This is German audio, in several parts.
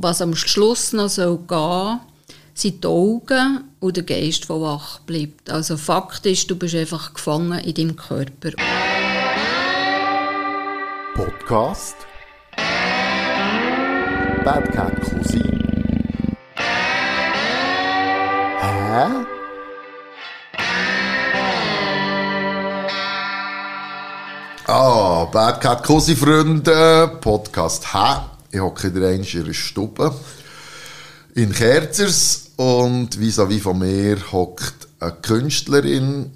was am Schluss noch soll gehen sind die Augen und der Geist, der wach bleibt. Also Fakt ist, du bist einfach gefangen in deinem Körper. Podcast Bad Cat Cousin Hä? Ah, Bad Cat Cousin Freunde, Podcast Hä? Ich hocke in in Stube in Kerzers und vis-à-vis von mir hockt eine Künstlerin,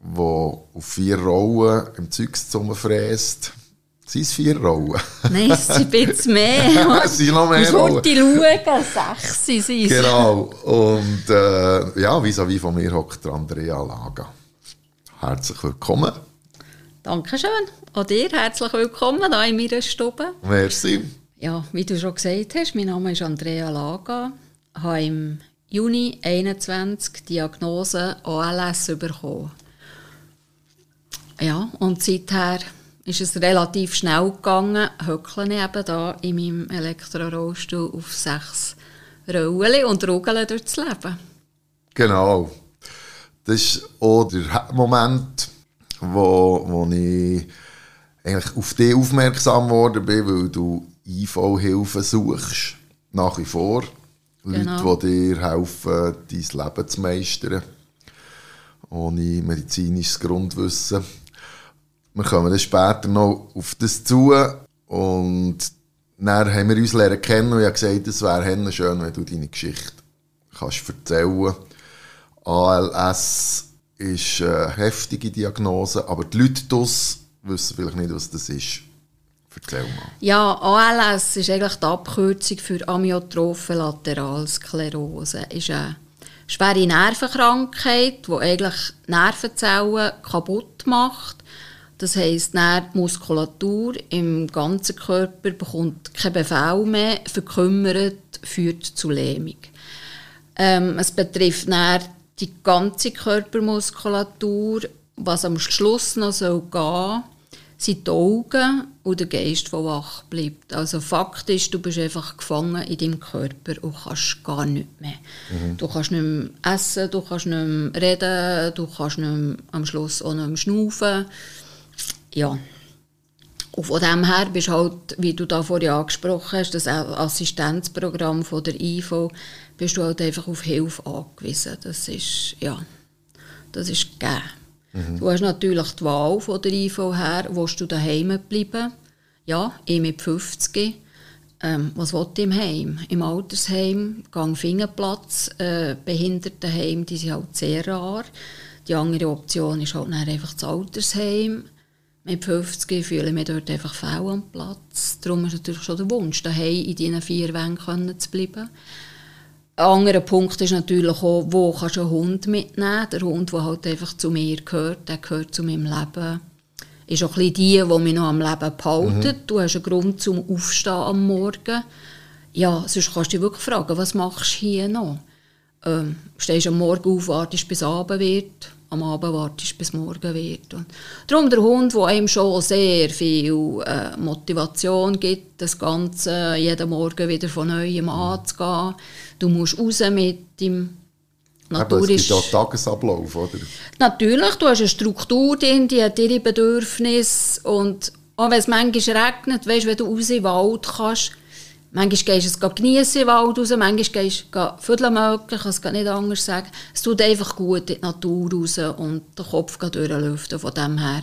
die auf vier Rollen im Zeugs zusammenfräst. Sind es vier Rollen? Nein, es sind ein bisschen mehr. es sind noch mehr Ich wollte schauen, sechs sind es. Genau. Und äh, ja, vis-à-vis von mir hockt Andrea Laga. Herzlich willkommen. Dankeschön. Auch dir herzlich willkommen hier in meiner Stube. Merci. Ja, wie du schon gesagt hast, mein Name ist Andrea Laga. Ich habe im Juni 21 die Diagnose ALS bekommen. Ja, und seither ist es relativ schnell gegangen, höckle eben da in meinem Elektrorollstuhl auf sechs Rollen und rugeln durchs Leben. Genau. Das ist auch der Moment, wo, wo ich eigentlich auf dich aufmerksam geworden bin, weil du IV-Hilfe suchst, nach wie vor. Genau. Leute, die dir helfen, dein Leben zu meistern, ohne medizinisches Grundwissen. Wir kommen dann später noch auf das zu und dann haben wir uns lernen kennen und ich habe gesagt, es wäre schön, wenn du deine Geschichte kannst erzählen ALS ist eine heftige Diagnose, aber die Leute wissen vielleicht nicht, was das ist. Erzähl mal. Ja, ALS ist eigentlich die Abkürzung für Amyotrophe Lateralsklerose. ist eine schwere Nervenkrankheit, die eigentlich Nervenzellen kaputt macht. Das heisst, die Muskulatur im ganzen Körper bekommt keinen Befehl mehr, verkümmert, führt zu Lähmung. Ähm, es betrifft die ganze Körpermuskulatur, was am Schluss noch gehen sind die Augen und der Geist, der wach bleibt. Also Fakt ist, du bist einfach gefangen in deinem Körper und kannst gar nichts mehr. Mhm. Du kannst nicht mehr essen, du kannst nicht mehr reden, du kannst nicht mehr, am Schluss auch nicht mehr schnaufen. Ja. Und von dem her bist halt, wie du da vorhin angesprochen hast, das Assistenzprogramm von der IV, bist du halt einfach auf Hilfe angewiesen. Das ist, ja, das ist gegeben. Mhm. Du hast natürlich die Wahl von der IV her, willst du daheim bleiben? Ja, ich mit 50. Ähm, was will ich im Heim? Im Altersheim, Gang Fingerplatz, äh, Behindertenheim, die sind halt sehr rar. Die andere Option ist halt einfach das Altersheim. Mit 50 fühle ich mich dort einfach fehl am Platz. Darum ist natürlich schon der Wunsch, daheim in diesen vier Wänden zu bleiben. Ein anderer Punkt ist natürlich auch, wo kannst du einen Hund mitnehmen? Der Hund, der halt einfach zu mir gehört, der gehört zu meinem Leben. Ist auch ein bisschen die, die mich noch am Leben behalten. Mhm. Du hast einen Grund zum Aufstehen am Morgen. Ja, sonst kannst du dich wirklich fragen, was machst du hier noch? Ähm, stehst am Morgen auf, wartest bis Abend wird am Abend wartest, bis morgen wird. Und darum der Hund, der einem schon sehr viel äh, Motivation gibt, das Ganze jeden Morgen wieder von Neuem anzugehen. Du musst raus mit dem Natur gibt auch Tagesablauf, oder? Natürlich, du hast eine Struktur drin, die hat ihre Bedürfnisse und auch wenn es manchmal regnet, weißt, wenn du raus in den Wald kannst, Manchmal gehst du es geniessen im Wald raus, manchmal gehst du Viertel möglich, ich kann es nicht anders sagen. Es tut einfach gut in die Natur raus und den Kopf durchlüften von dem her.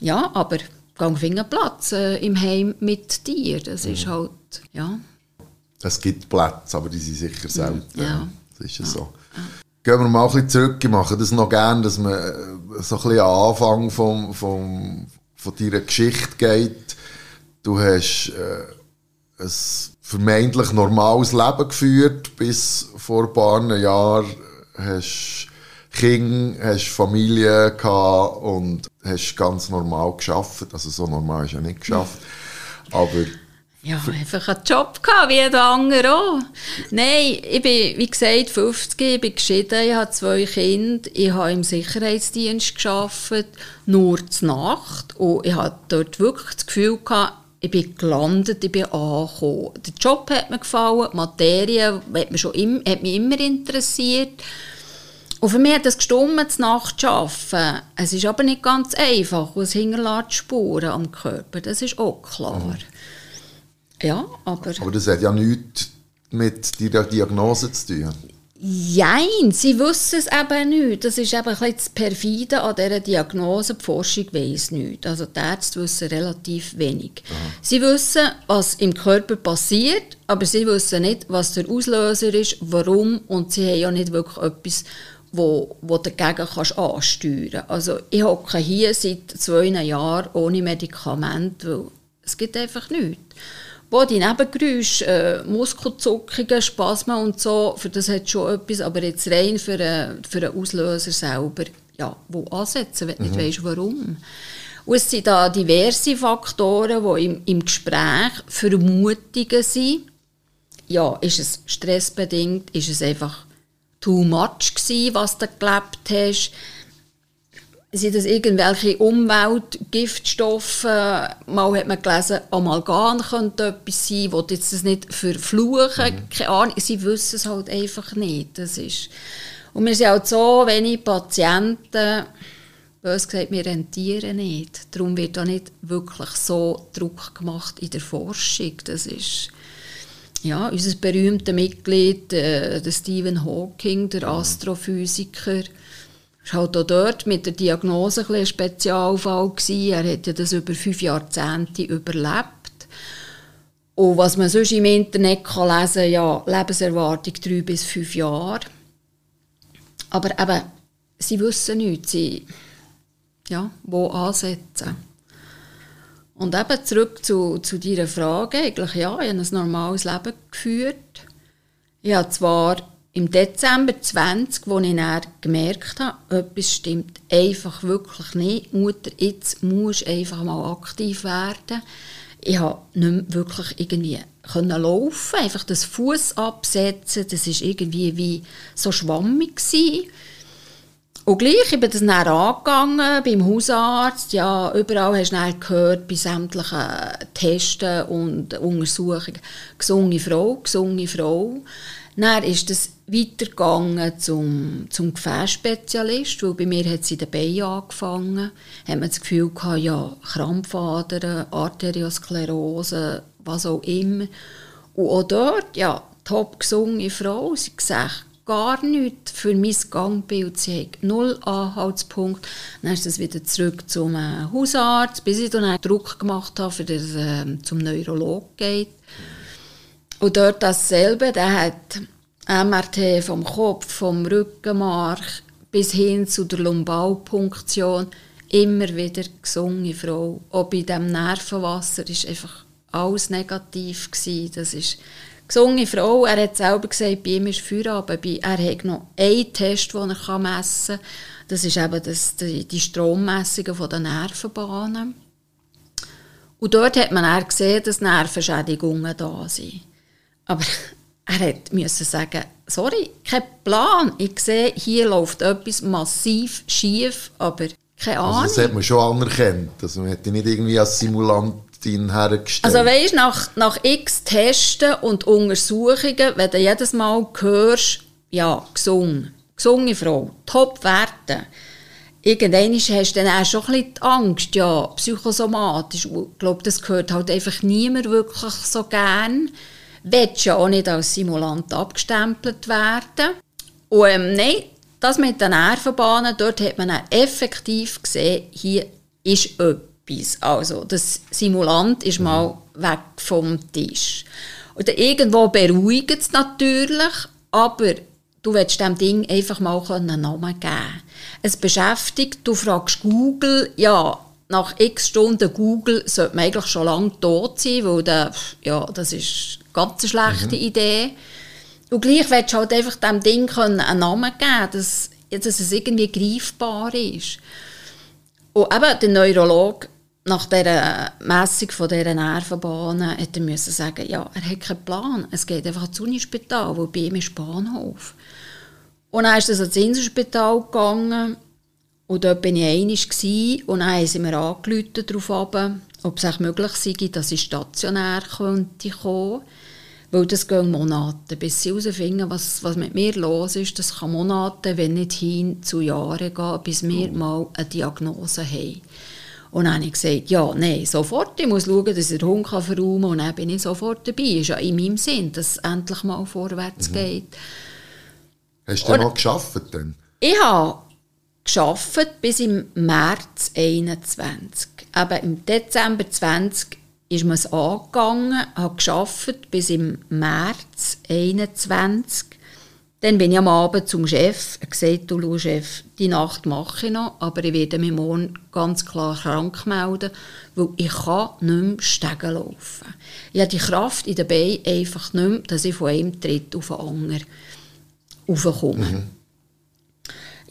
Ja, aber gang Fingerplatz äh, im Heim mit dir, das mhm. ist halt, ja. Es gibt Plätze, aber die sind sicher selten. Ja. Das ist ja so. Ja. Gehen wir mal ein bisschen zurück, ich mache das noch gerne, dass man äh, so ein bisschen am Anfang vom, vom, von deiner Geschichte geht. Du hast äh, ein vermeintlich normales Leben geführt, bis vor ein paar Jahren hast Kinder, hast Familie gehabt und hast ganz normal geschafft. Also so normal ist ja nicht geschafft. Aber ja, einfach einen Job gehabt, wie jeder andere auch. Nein, ich bin, wie gesagt, 50, ich bin geschieden, ich habe zwei Kinder, ich habe im Sicherheitsdienst geschafft, nur zur Nacht. Und ich hatte dort wirklich das Gefühl gehabt, ich bin gelandet, ich bin angekommen. Der Job hat mir gefallen, die Materie hat mich, schon im, hat mich immer interessiert. Und für mich hat es gestummt, die Nacht zu arbeiten. Es ist aber nicht ganz einfach, und es hinterlässt Spuren am Körper, das ist auch klar. Mhm. Ja, aber... Aber das hat ja nichts mit der Diagnose zu tun. Nein, sie wissen es eben nicht. Das ist eben ein bisschen das Perfide an dieser Diagnose. Die Forschung weiss nicht. Also die Ärzte wissen relativ wenig. Aha. Sie wissen, was im Körper passiert, aber sie wissen nicht, was der Auslöser ist, warum und sie haben ja nicht wirklich etwas, wo, wo dagegen kannst ansteuern kannst. Also ich hocke hier seit zwei Jahren ohne Medikament, weil es gibt einfach nichts. Wo die Nebengeräusche, äh, Muskelzuckungen, Spasmen und so, für das hat schon etwas, aber jetzt rein für, äh, für einen Auslöser selber, ja, wo ansetzen, wenn du mhm. nicht weißt, warum. Und es sind da diverse Faktoren, die im, im Gespräch Vermutungen sind. Ja, ist es stressbedingt, ist es einfach too much gewesen, was du gelebt hast, sind das irgendwelche Umweltgiftstoffe? Mal hat man gelesen, Amalgam könnte etwas sein, wo jetzt das nicht verfluchen, mhm. keine Ahnung, sie wissen es halt einfach nicht. Das ist und wir sind halt so wenig Patienten, bös gesagt, wir rentieren nicht. Darum wird da nicht wirklich so Druck gemacht in der Forschung. Das ist ja, unser berühmter Mitglied, äh, der Stephen Hawking, der Astrophysiker, war halt auch dort mit der Diagnose ein, ein Spezialfall. Gewesen. Er hat ja das über fünf Jahrzehnte überlebt. Und was man sonst im Internet kann lesen kann, ja, Lebenserwartung drei bis fünf Jahre. Aber eben, sie wissen nichts, sie, ja, wo ansetzen. Und eben zurück zu, zu deiner Frage, eigentlich ja, ich habe ein normales Leben geführt. Ich habe zwar im Dezember 20, wo ich dann gemerkt habe, etwas stimmt einfach wirklich nicht. Mutter, jetzt musst du einfach mal aktiv werden. Ich habe nicht mehr wirklich irgendwie können laufen, einfach das Fuß absetzen, das ist irgendwie wie so schwammig gewesen. Und gleich, ich bin das dann angegangen, beim Hausarzt, ja, überall hast du dann gehört, bei sämtlichen Testen und Untersuchungen, gesunde Frau, gesunde Frau. Dann ist das weitergegangen zum, zum Gefäßspezialist, weil bei mir hat es in den Beinen angefangen. Hat man das Gefühl gehabt, ja, Krampfadern, Arteriosklerose, was auch immer. Und auch dort, ja, top gesunde Frau, sie gesagt, gar nichts für mein Gangbild. Sie hat null Anhaltspunkt. Dann ist es wieder zurück zum äh, Hausarzt, bis ich dann Druck gemacht habe, dass es äh, zum Neurolog geht. Und dort dasselbe, der hat MRT vom Kopf, vom Rückenmark bis hin zu der Lumbalpunktion immer wieder gesungen, Frau. Auch bei dem Nervenwasser ist einfach alles negativ gewesen. Das ist gesungene Frau. Er hat selber gesagt, bei ihm ist Feierabend. Er hat noch einen Test, den er messen kann. Das ist eben das, die, die Strommessungen der Nervenbahnen. Und dort hat man auch gesehen, dass Nervenschädigungen da sind. Aber er musste sagen, sorry, kein Plan. Ich sehe, hier läuft etwas massiv schief, aber keine Ahnung. Also das hat man schon anerkannt. Also man hätte nicht irgendwie als Simulantin hergestellt. Also weißt, nach, nach x Testen und Untersuchungen, wenn du jedes Mal hörst, ja, gesungen, gesungene Frau, Top-Werte, irgendwann hast du dann auch schon ein bisschen die Angst, ja, psychosomatisch. Ich glaube, das gehört halt einfach niemand wirklich so gern willst ja auch nicht als Simulant abgestempelt werden. Und ähm, nein, das mit den Nervenbahnen, dort hat man effektiv gesehen, hier ist etwas. Also, das Simulant ist mal weg vom Tisch. Und irgendwo beruhigt es natürlich, aber du willst dem Ding einfach mal einen Namen geben. Es beschäftigt, du fragst Google, ja, nach x Stunden Google sollte man eigentlich schon lange tot sein, weil der, ja, das ist ganz eine schlechte mhm. Idee. Und gleich willst du halt einfach dem Ding einen Namen geben, dass, dass es irgendwie greifbar ist. Und eben der Neurolog nach dieser Messung von dieser Nervenbahnen hätte müssen sagen, ja, er hat keinen Plan. Es geht einfach ins Unispital, wo bei ihm ist Bahnhof. Und dann ist er ins Inselspital gegangen und dort war ich einig und dann haben sie mir angerufen darauf runter. ob es auch möglich sei, dass ich stationär könnte kommen weil das gehen Monate, bis sie herausfinden, was, was mit mir los ist. Das kann Monate, wenn nicht hin zu Jahren gehen, bis wir mal eine Diagnose haben. Und dann habe ich gesagt, ja, nein, sofort, ich muss schauen, dass ich den Hund verräumen kann. Und dann bin ich sofort dabei. Ist ja in meinem Sinn, dass es endlich mal vorwärts mhm. geht. Hast du denn noch geschafft dann? Ich habe geschafft bis im März 21. Aber im Dezember 20 ist mir es angegangen, habe geschafft bis im März 21. Dann bin ich am Abend zum Chef und gesagt, du Chef, die Nacht mache ich noch, aber ich werde mich morgen ganz klar krank melden, weil ich kann nicht mehr Stegen laufen. Ich habe die Kraft in den Beinen einfach nicht mehr, dass ich von einem Tritt auf den anderen raufkomme. Mhm.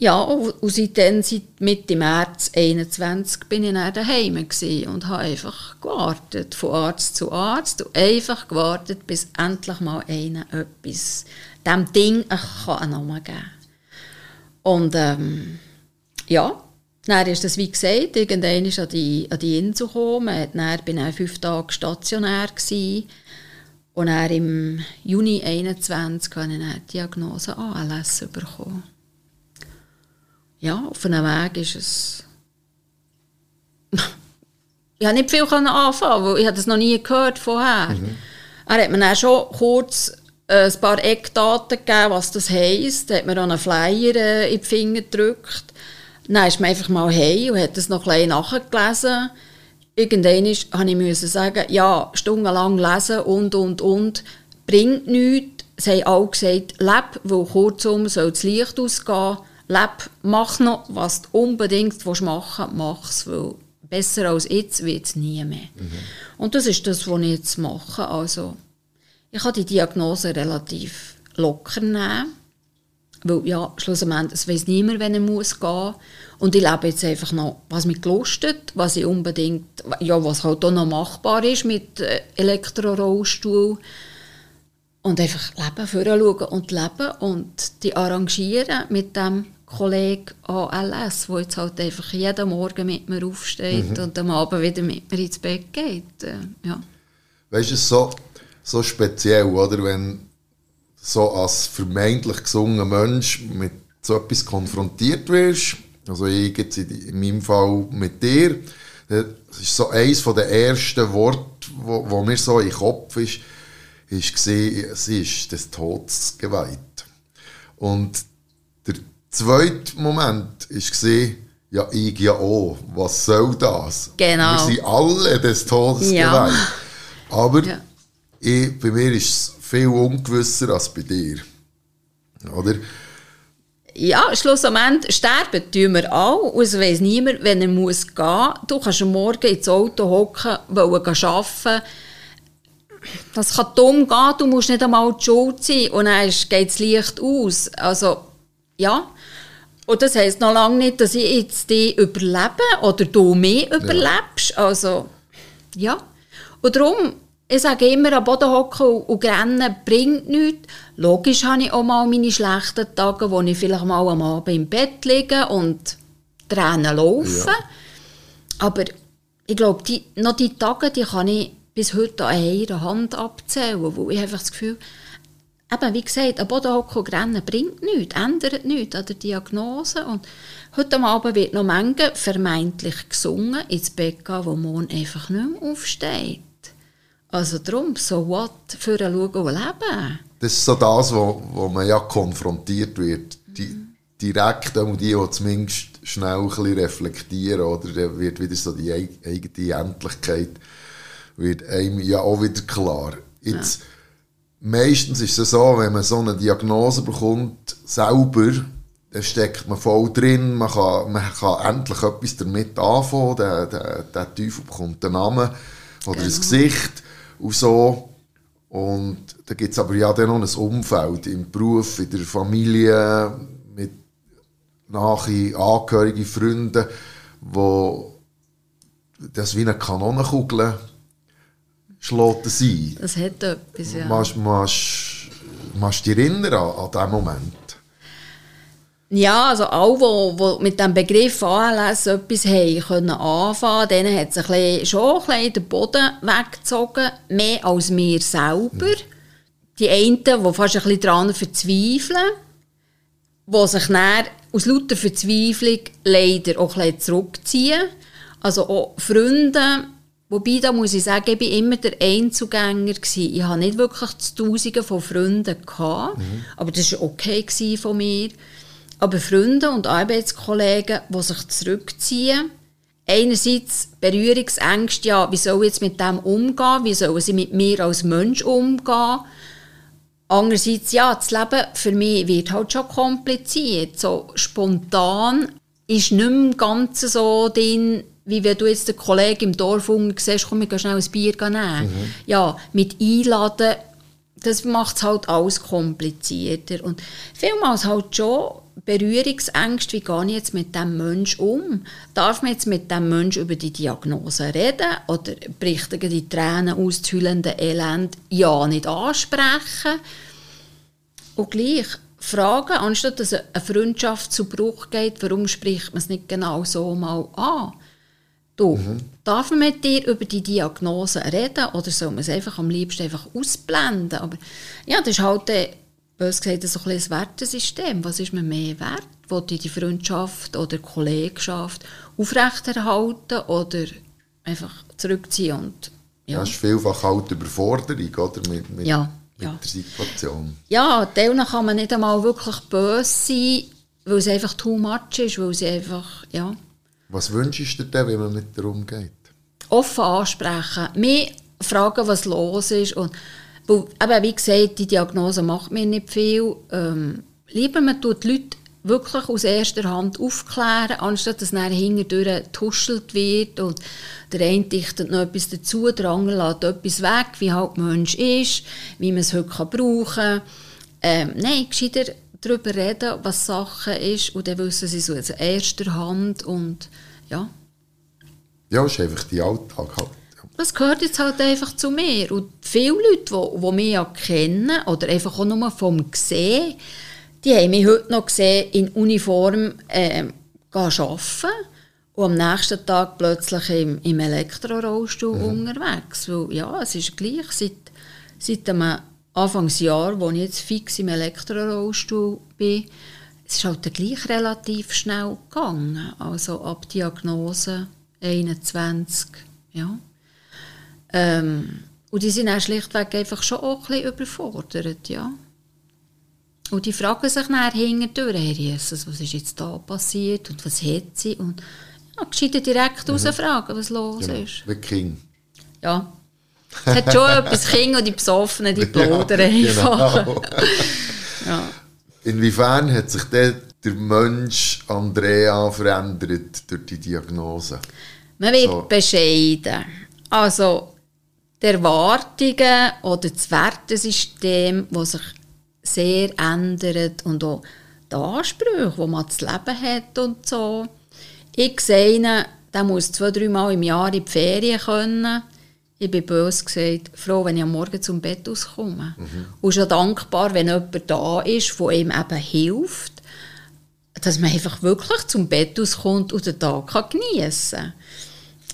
Ja, und seitdem, seit Mitte März 2021, bin ich dann daheim und habe einfach gewartet, von Arzt zu Arzt und einfach gewartet, bis endlich mal einer etwas, dem Ding einen Namen geben kann. Und ähm, ja, dann ist das, wie gesagt, irgendwann ist an die, an die Insel gekommen. Dann bin ich fünf Tage stationär gewesen. Und dann im Juni 2021 habe ich die Diagnose ALS bekommen ja, auf einem Weg ist es... ich habe nicht viel anfangen, weil ich das noch nie gehört vorher. Mhm. Er hat mir dann schon kurz äh, ein paar Eckdaten gegeben, was das heisst. Er hat mir dann einen Flyer äh, in die Finger gedrückt. Dann ist man einfach mal hey und hat das noch ein bisschen nachgelesen. Irgendwann musste ich sagen, ja, stundenlang lesen und, und, und, bringt nichts. Sie haben auch gesagt, leb, weil kurzum soll das Licht ausgehen leb, mach noch, was du unbedingt machen willst, mach es, weil besser als jetzt wird es nie mehr. Mhm. Und das ist das, was ich jetzt mache. Also, ich kann die Diagnose relativ locker nehmen, weil ja, schlussendlich, es weiß niemand, wenn er muss gehen und ich lebe jetzt einfach noch, was mich gelustet, was ich unbedingt, ja, was halt auch noch machbar ist mit äh, Elektrorollstuhl und einfach leben, vorschauen und leben und die arrangieren mit dem Kollege ALS, der jetzt halt einfach jeden Morgen mit mir aufsteht mhm. und am Abend wieder mit mir ins Bett geht. Äh, ja. Weißt du, es ist so, so speziell, oder? Wenn so als vermeintlich gesunder Mensch mit so etwas konfrontiert wirst, also ich jetzt in meinem Fall mit dir, das ist so eines der ersten Worte, wo, wo mir so in den Kopf ist, ist gesehen, sie ist des Todes geweiht. Und zweite Moment war, ja, ich ja auch. Was soll das? Genau. Wir sind alle des Todes ja. geweiht. Aber ja. ich, bei mir ist es viel ungewisser als bei dir. Oder? Ja, schlussendlich sterben tun wir auch. Und es weiss niemand, wenn er muss gehen muss. Du kannst am Morgen ins Auto hocken, wollen arbeiten. Das kann dumm gehen, du musst nicht einmal die Schuld sein. Und dann geht das Licht aus. Also, ja. Und das heisst noch lange nicht, dass ich jetzt die überlebe oder du mich überlebst. Ja. Also, ja. Und darum, ich sage immer, am Boden hocken und, rennen bringt nichts. Logisch habe ich auch mal meine schlechten Tage, wo ich vielleicht mal am Abend im Bett liege und Tränen laufen. Ja. Aber ich glaube, die, noch die Tage, die kann ich bis heute an einer Hand abzählen, wo ich einfach das Gefühl eben, wie gesagt, am Boden hocken und rennen bringt nichts, ändert nichts an der Diagnose. Und heute Abend wird noch Menge vermeintlich gesungen ins Bett gehen, wo morgen einfach nicht mehr aufsteht. Also darum, so what, für ein Schauen und Leben. Das ist so das, wo, wo man ja konfrontiert wird. Die, direkt auch die, die zumindest schnell ein bisschen reflektieren, oder dann wird wieder so die eigene Endlichkeit wird einem ja auch wieder klar. Jetzt, ja meistens ist es so, wenn man so eine Diagnose bekommt, selber, dann steckt man voll drin, man kann, man kann endlich etwas damit anfangen, der, der, der Teufel bekommt einen Namen oder genau. ein Gesicht und so. Und da gibt es aber ja dann noch ein Umfeld im Beruf, in der Familie, mit nahe Angehörigen, Freunden, wo das wie eine Kanonenkugel schlägt es ein. Das hat etwas, ja. Machst, du dich erinnern an, an diesen Moment? Ja, also alle, die, mit dem Begriff ALS etwas haben können anfangen, denen hat ein schon ein bisschen den Boden weggezogen, mehr als mir selber. Die einen, die fast ein bisschen daran verzweifeln, die sich dann aus lauter Verzweiflung leider auch ein bisschen zurückziehen. Also auch Freunde, wobei, da muss ich sagen, ich war immer der Einzugänger. Gewesen. Ich hatte nicht wirklich Tausende von Freunden, gehabt, mhm. aber das war okay von mir. Aber Freunde und Arbeitskollegen, die sich zurückziehen, einerseits Berührungsängste, ja, wie soll ich jetzt mit dem umgehen, wie sollen sie mit mir als Mensch umgehen, andererseits, ja, das Leben für mich wird halt schon kompliziert, so spontan ist nicht mehr ganz so drin, wie wenn du jetzt den Kollegen im Dorf siehst, komm, wir gehen schnell ein Bier nehmen. Mhm. Ja, mit Einladen, das macht es halt alles komplizierter. Und vielmals halt schon Berührungsängste, wie gehe ich jetzt mit dem Menschen um? Darf man jetzt mit dem Menschen über die Diagnose reden oder bricht er die Tränen auszühlende Elend ja nicht ansprechen? Und gleich fragen, anstatt dass eine Freundschaft zu Bruch geht, warum spricht man es nicht genau so mal an? Du, mhm. darf man mit dir über die Diagnose reden oder soll man es einfach am liebsten einfach ausblenden? Aber ja, das ist halt bös gesagt, so ein, ein Wertesystem. Was ist mir mehr wert? Wollte ich die Freundschaft oder Kollegenschaft aufrechterhalten oder einfach zurückziehen? Und, ja. Das ist vielfach halt Überforderung oder? Mit, mit, ja, mit ja. der Situation. Ja, teilweise kann man nicht einmal wirklich böse sein, weil es einfach too much ist, weil sie einfach, ja. Was wünschst du dir wenn man mit dir umgeht? Offen ansprechen, mehr fragen, was los ist und eben, wie gesagt, die Diagnose macht mir nicht viel. Ähm, lieber man tut die Leute wirklich aus erster Hand aufklären, anstatt dass nachher hinterdurch getuschelt wird und der eine dichtet noch etwas dazu, der andere lässt etwas weg, wie halt Mensch ist, wie man es heute brauchen kann. Ähm, nein, gescheiter darüber reden, was Sache ist und dann wissen sie so aus erster Hand und ja. Ja, es ist einfach die Alltag halt das gehört jetzt halt einfach zu mir. Und viele Leute, die, die mich ja kennen oder einfach auch nur vom Sehen, die haben mich heute noch gesehen in Uniform äh, arbeiten und am nächsten Tag plötzlich im, im Elektrorollstuhl mhm. unterwegs. Weil, ja, es ist gleich seit, seit einem Anfangsjahr, wo ich jetzt fix im Elektrorollstuhl bin, es ist halt gleich relativ schnell gegangen. Also ab Diagnose 21, ja. Ähm, und die sind auch schlichtweg einfach schon auch ein bisschen überfordert, ja. Und die fragen sich nachher hinterdurch, Herr Jesus, was ist jetzt da passiert und was hat sie? Und ja, gescheiter direkt mhm. rausfragen, was los genau. ist. Wie King. Ja. Es hat schon etwas und die Besoffenen, die plaudern einfach. Genau. ja. Inwiefern hat sich der, der Mensch Andrea verändert durch die Diagnose? Man wird so. bescheiden. Also, die Erwartungen oder das Wertesystem, das sich sehr ändert und auch die Ansprüche, die man das Leben hat und so. Ich sehe ihn, der muss zwei, drei Mal im Jahr in die Ferien können. Ich bin böse gesagt, froh, wenn ich am Morgen zum Bett auskomme. Mhm. Und schon dankbar, wenn jemand da ist, der ihm eben hilft, dass man einfach wirklich zum Bett auskommt und den Tag geniessen kann.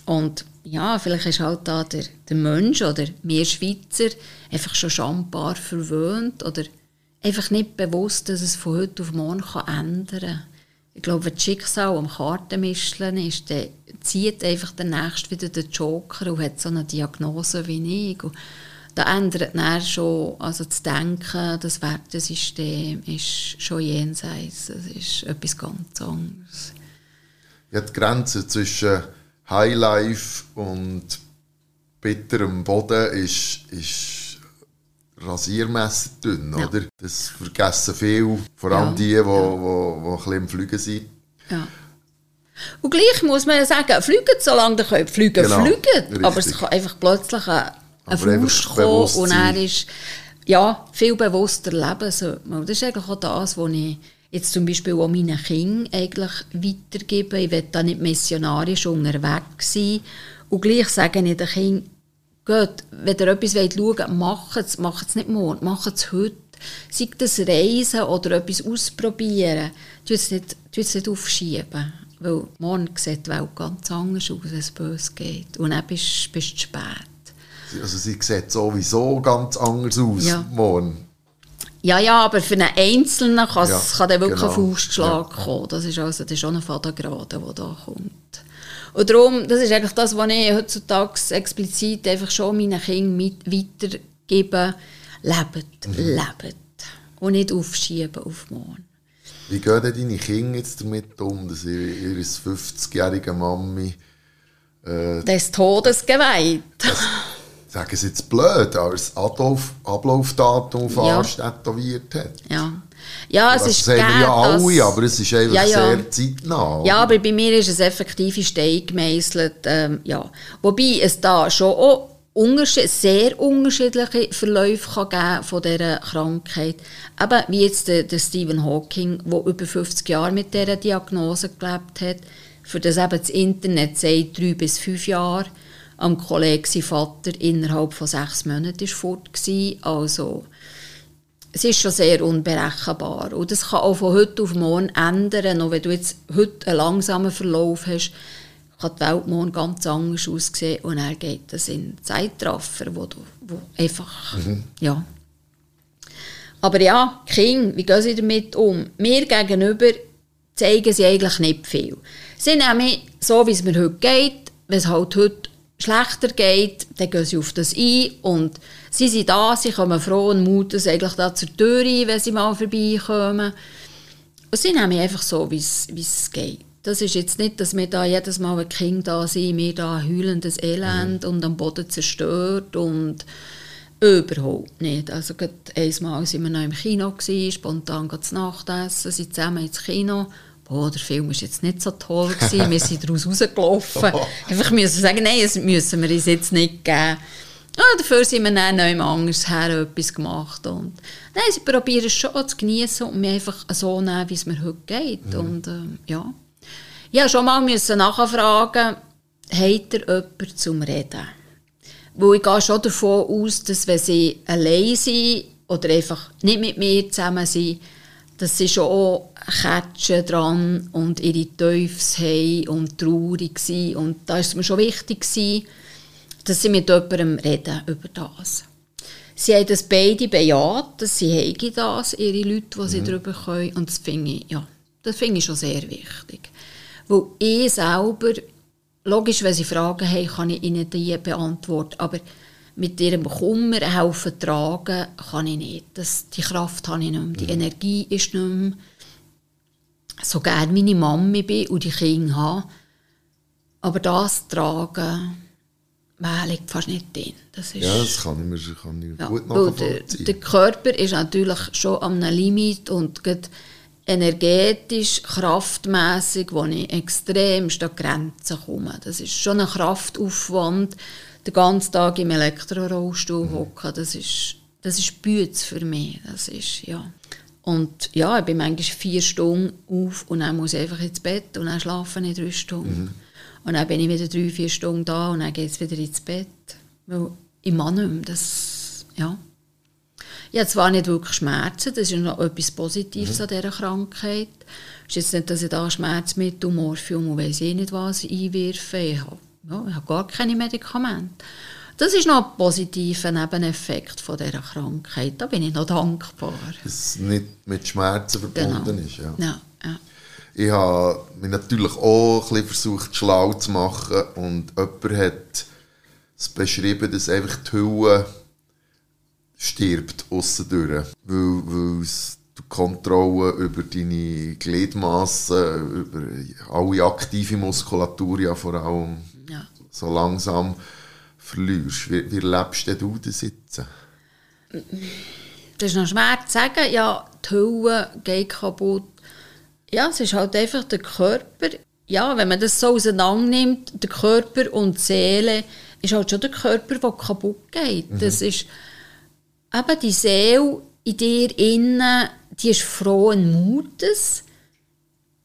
Und ja, vielleicht ist halt da der, der Mensch oder wir Schweizer einfach schon schambar verwöhnt oder einfach nicht bewusst, dass es von heute auf morgen kann ändern kann. Ich glaube, wenn das Schicksal am Kartenmischeln ist, dann zieht einfach der Nächste wieder den Joker und hat so eine Diagnose wie ich. Und da ändert dann schon, also das Denken, das Wertesystem ist schon jenseits, das ist etwas ganz anderes. Ja, die Grenze zwischen Highlife und bitterem Boden ist, ist Rasiermesser dünn, ja. oder? Das vergessen viele, vor allem die, die, wo, ein bisschen im Fliegen sind. Ja. Und gleich muss man ja sagen, fliegen, solange ihr könnt, fliegen, genau, fliegen. Richtig. Aber es kann einfach plötzlich ein, ein Fuß kommen und er ist ja, viel bewusster leben sollte Das ist eigentlich auch das, was ich jetzt zum Beispiel auch meinen Kindern eigentlich weitergeben. Ich will da nicht missionarisch unterwegs sein. Und gleich sage ich den Kindern, Gut, wenn ihr etwas schauen wollt, macht es, macht es nicht morgen, macht es heute. sei das Reisen oder etwas ausprobieren, tu es nicht, tu es nicht aufschieben. Weil morgen sieht die Welt ganz anders aus, wenn es böse geht. Und dann bist, bist du spät. Also sie sieht sowieso ganz anders aus Ja. morgen. Ja, ja, aber für einen Einzelnen kann, Ja, kann dann wirklich genau. ein Faustschlag Ja. kommen. Das ist also das ist schon ein Fadengrade, der da kommt. Und darum, das ist eigentlich das, was ich heutzutage explizit einfach schon meinen Kindern mit weitergebe. Lebt, Mhm. lebt. Und nicht aufschieben auf morgen. Wie gehen denn deine Kinder jetzt damit um, dass ihre, ihre 50-jährige Mami, Des Todes geweiht. sagen sie jetzt blöd, als Adolf, Ablaufdatum fast tätowiert hat? Ja, ja es das ist sagen wir ja alle, dass- aber es ist einfach Ja, ja. sehr zeitnah. Ja, aber bei mir ist es effektiv in Stein gemeißelt. Ähm, ja. Wobei es da schon auch unterschied sehr unterschiedliche Verläufe kann geben von dieser Krankheit. Eben wie jetzt der, der Stephen Hawking, der über 50 Jahre mit dieser Diagnose gelebt hat. Für das eben das Internet sagt, drei bis fünf Jahre. Am Kollege, sein Vater, innerhalb von sechs Monaten war fort. gewesen. Also, es ist schon sehr unberechenbar. Und das kann auch von heute auf morgen ändern. Auch wenn du jetzt heute einen langsamen Verlauf hast, kann die Welt morgen ganz anders aussehen. Und dann geht das in Zeitraffer, wo du wo einfach, ja. Aber ja, Kinder, wie gehen sie damit um? Mir gegenüber zeigen sie eigentlich nicht viel. Sie nehmen so, wie es mir heute geht, wenn es halt heute schlechter geht, dann gehen sie auf das ein und sie sind da, sie kommen froh und muten eigentlich da zur Tür ein, wenn sie mal vorbeikommen. Und sie nehmen einfach so, wie es geht. Das ist jetzt nicht, dass wir da jedes Mal ein Kind da sind, wir da heulendes Elend und am Boden zerstört und überhaupt nicht. Also einmal sind wir noch im Kino, gewesen, spontan zu Nacht essen, sind zusammen ins Kino. Boah, der Film war jetzt nicht so toll, gewesen. wir sind daraus rausgelaufen. Einfach müssen sagen, nein, das müssen wir uns jetzt nicht geben. Ja, dafür sind wir dann noch jemand anders her etwas gemacht. Und, nein, sie probieren es schon zu genießen und mir einfach so nehmen, wie es mir heute geht. Und ähm, ja. Ich musste schon mal müssen nachfragen, habt ihr jemanden zum Reden? Weil ich gehe schon davon aus, dass wenn sie allein sind oder einfach nicht mit mir zusammen sind, dass sie schon auch Kätschen dran und ihre Teufels haben und traurig sind. Und da ist es mir schon wichtig, gewesen, dass sie mit jemandem reden über das. Sie haben das beide bejaht, dass sie haben das, ihre Leute, die sie darüber können. Und das finde ich, ja, das finde ich schon sehr wichtig. Weil ich selber, logisch, wenn sie Fragen haben, kann ich ihnen die beantworten. Aber mit ihrem Kummer helfen tragen kann ich nicht. Das, die Kraft habe ich nicht mehr. Die Energie ist nicht mehr. So gerne meine Mami bin und die Kinder habe. Aber das tragen, äh, liegt fast nicht drin. Das ist, Ja, das kann ich mir kann ich ja, gut weil der, nachvollziehen. der Körper ist natürlich schon am einem Limit und energetisch, kraftmässig, wo ich extremst an Grenzen komme. Das ist schon ein Kraftaufwand, den ganzen Tag im Elektrorollstuhl hocken. Das ist, das ist Bütz für mich. Das ist, ja. Und ja, ich bin manchmal vier Stunden auf und dann muss ich einfach ins Bett und dann schlafe ich drei Stunden. Und dann bin ich wieder drei, vier Stunden da und dann geht es wieder ins Bett. Weil ich mag nicht mehr. Das, ja. Ich habe zwar nicht wirklich Schmerzen, das ist noch etwas Positives an dieser Krankheit. Es ist jetzt nicht, dass ich da Schmerzmittel, Morphium und weiss ich nicht was einwirfe. Ich habe, ja, ich habe gar keine Medikamente. Das ist noch ein positiver Nebeneffekt von dieser Krankheit. Da bin ich noch dankbar. Dass es nicht mit Schmerzen verbunden ist. Ja. Ja, ja. Ich habe mich natürlich auch ein bisschen versucht, schlau zu machen und jemand hat es beschrieben, dass einfach die Hülle stirbt aussen durch, weil, weil es die Kontrolle über deine Gliedmassen, über alle aktive Muskulatur ja vor allem. So langsam verlierst. Wie, wie lebst du das jetzt? Das ist noch schwer zu sagen. Ja, die Hülle geht kaputt. Ja, es ist halt einfach der Körper. Ja, wenn man das so auseinander nimmt, der Körper und die Seele, ist halt schon der Körper, der kaputt geht. Das ist eben die Seele in dir innen, die ist frohen Mutes.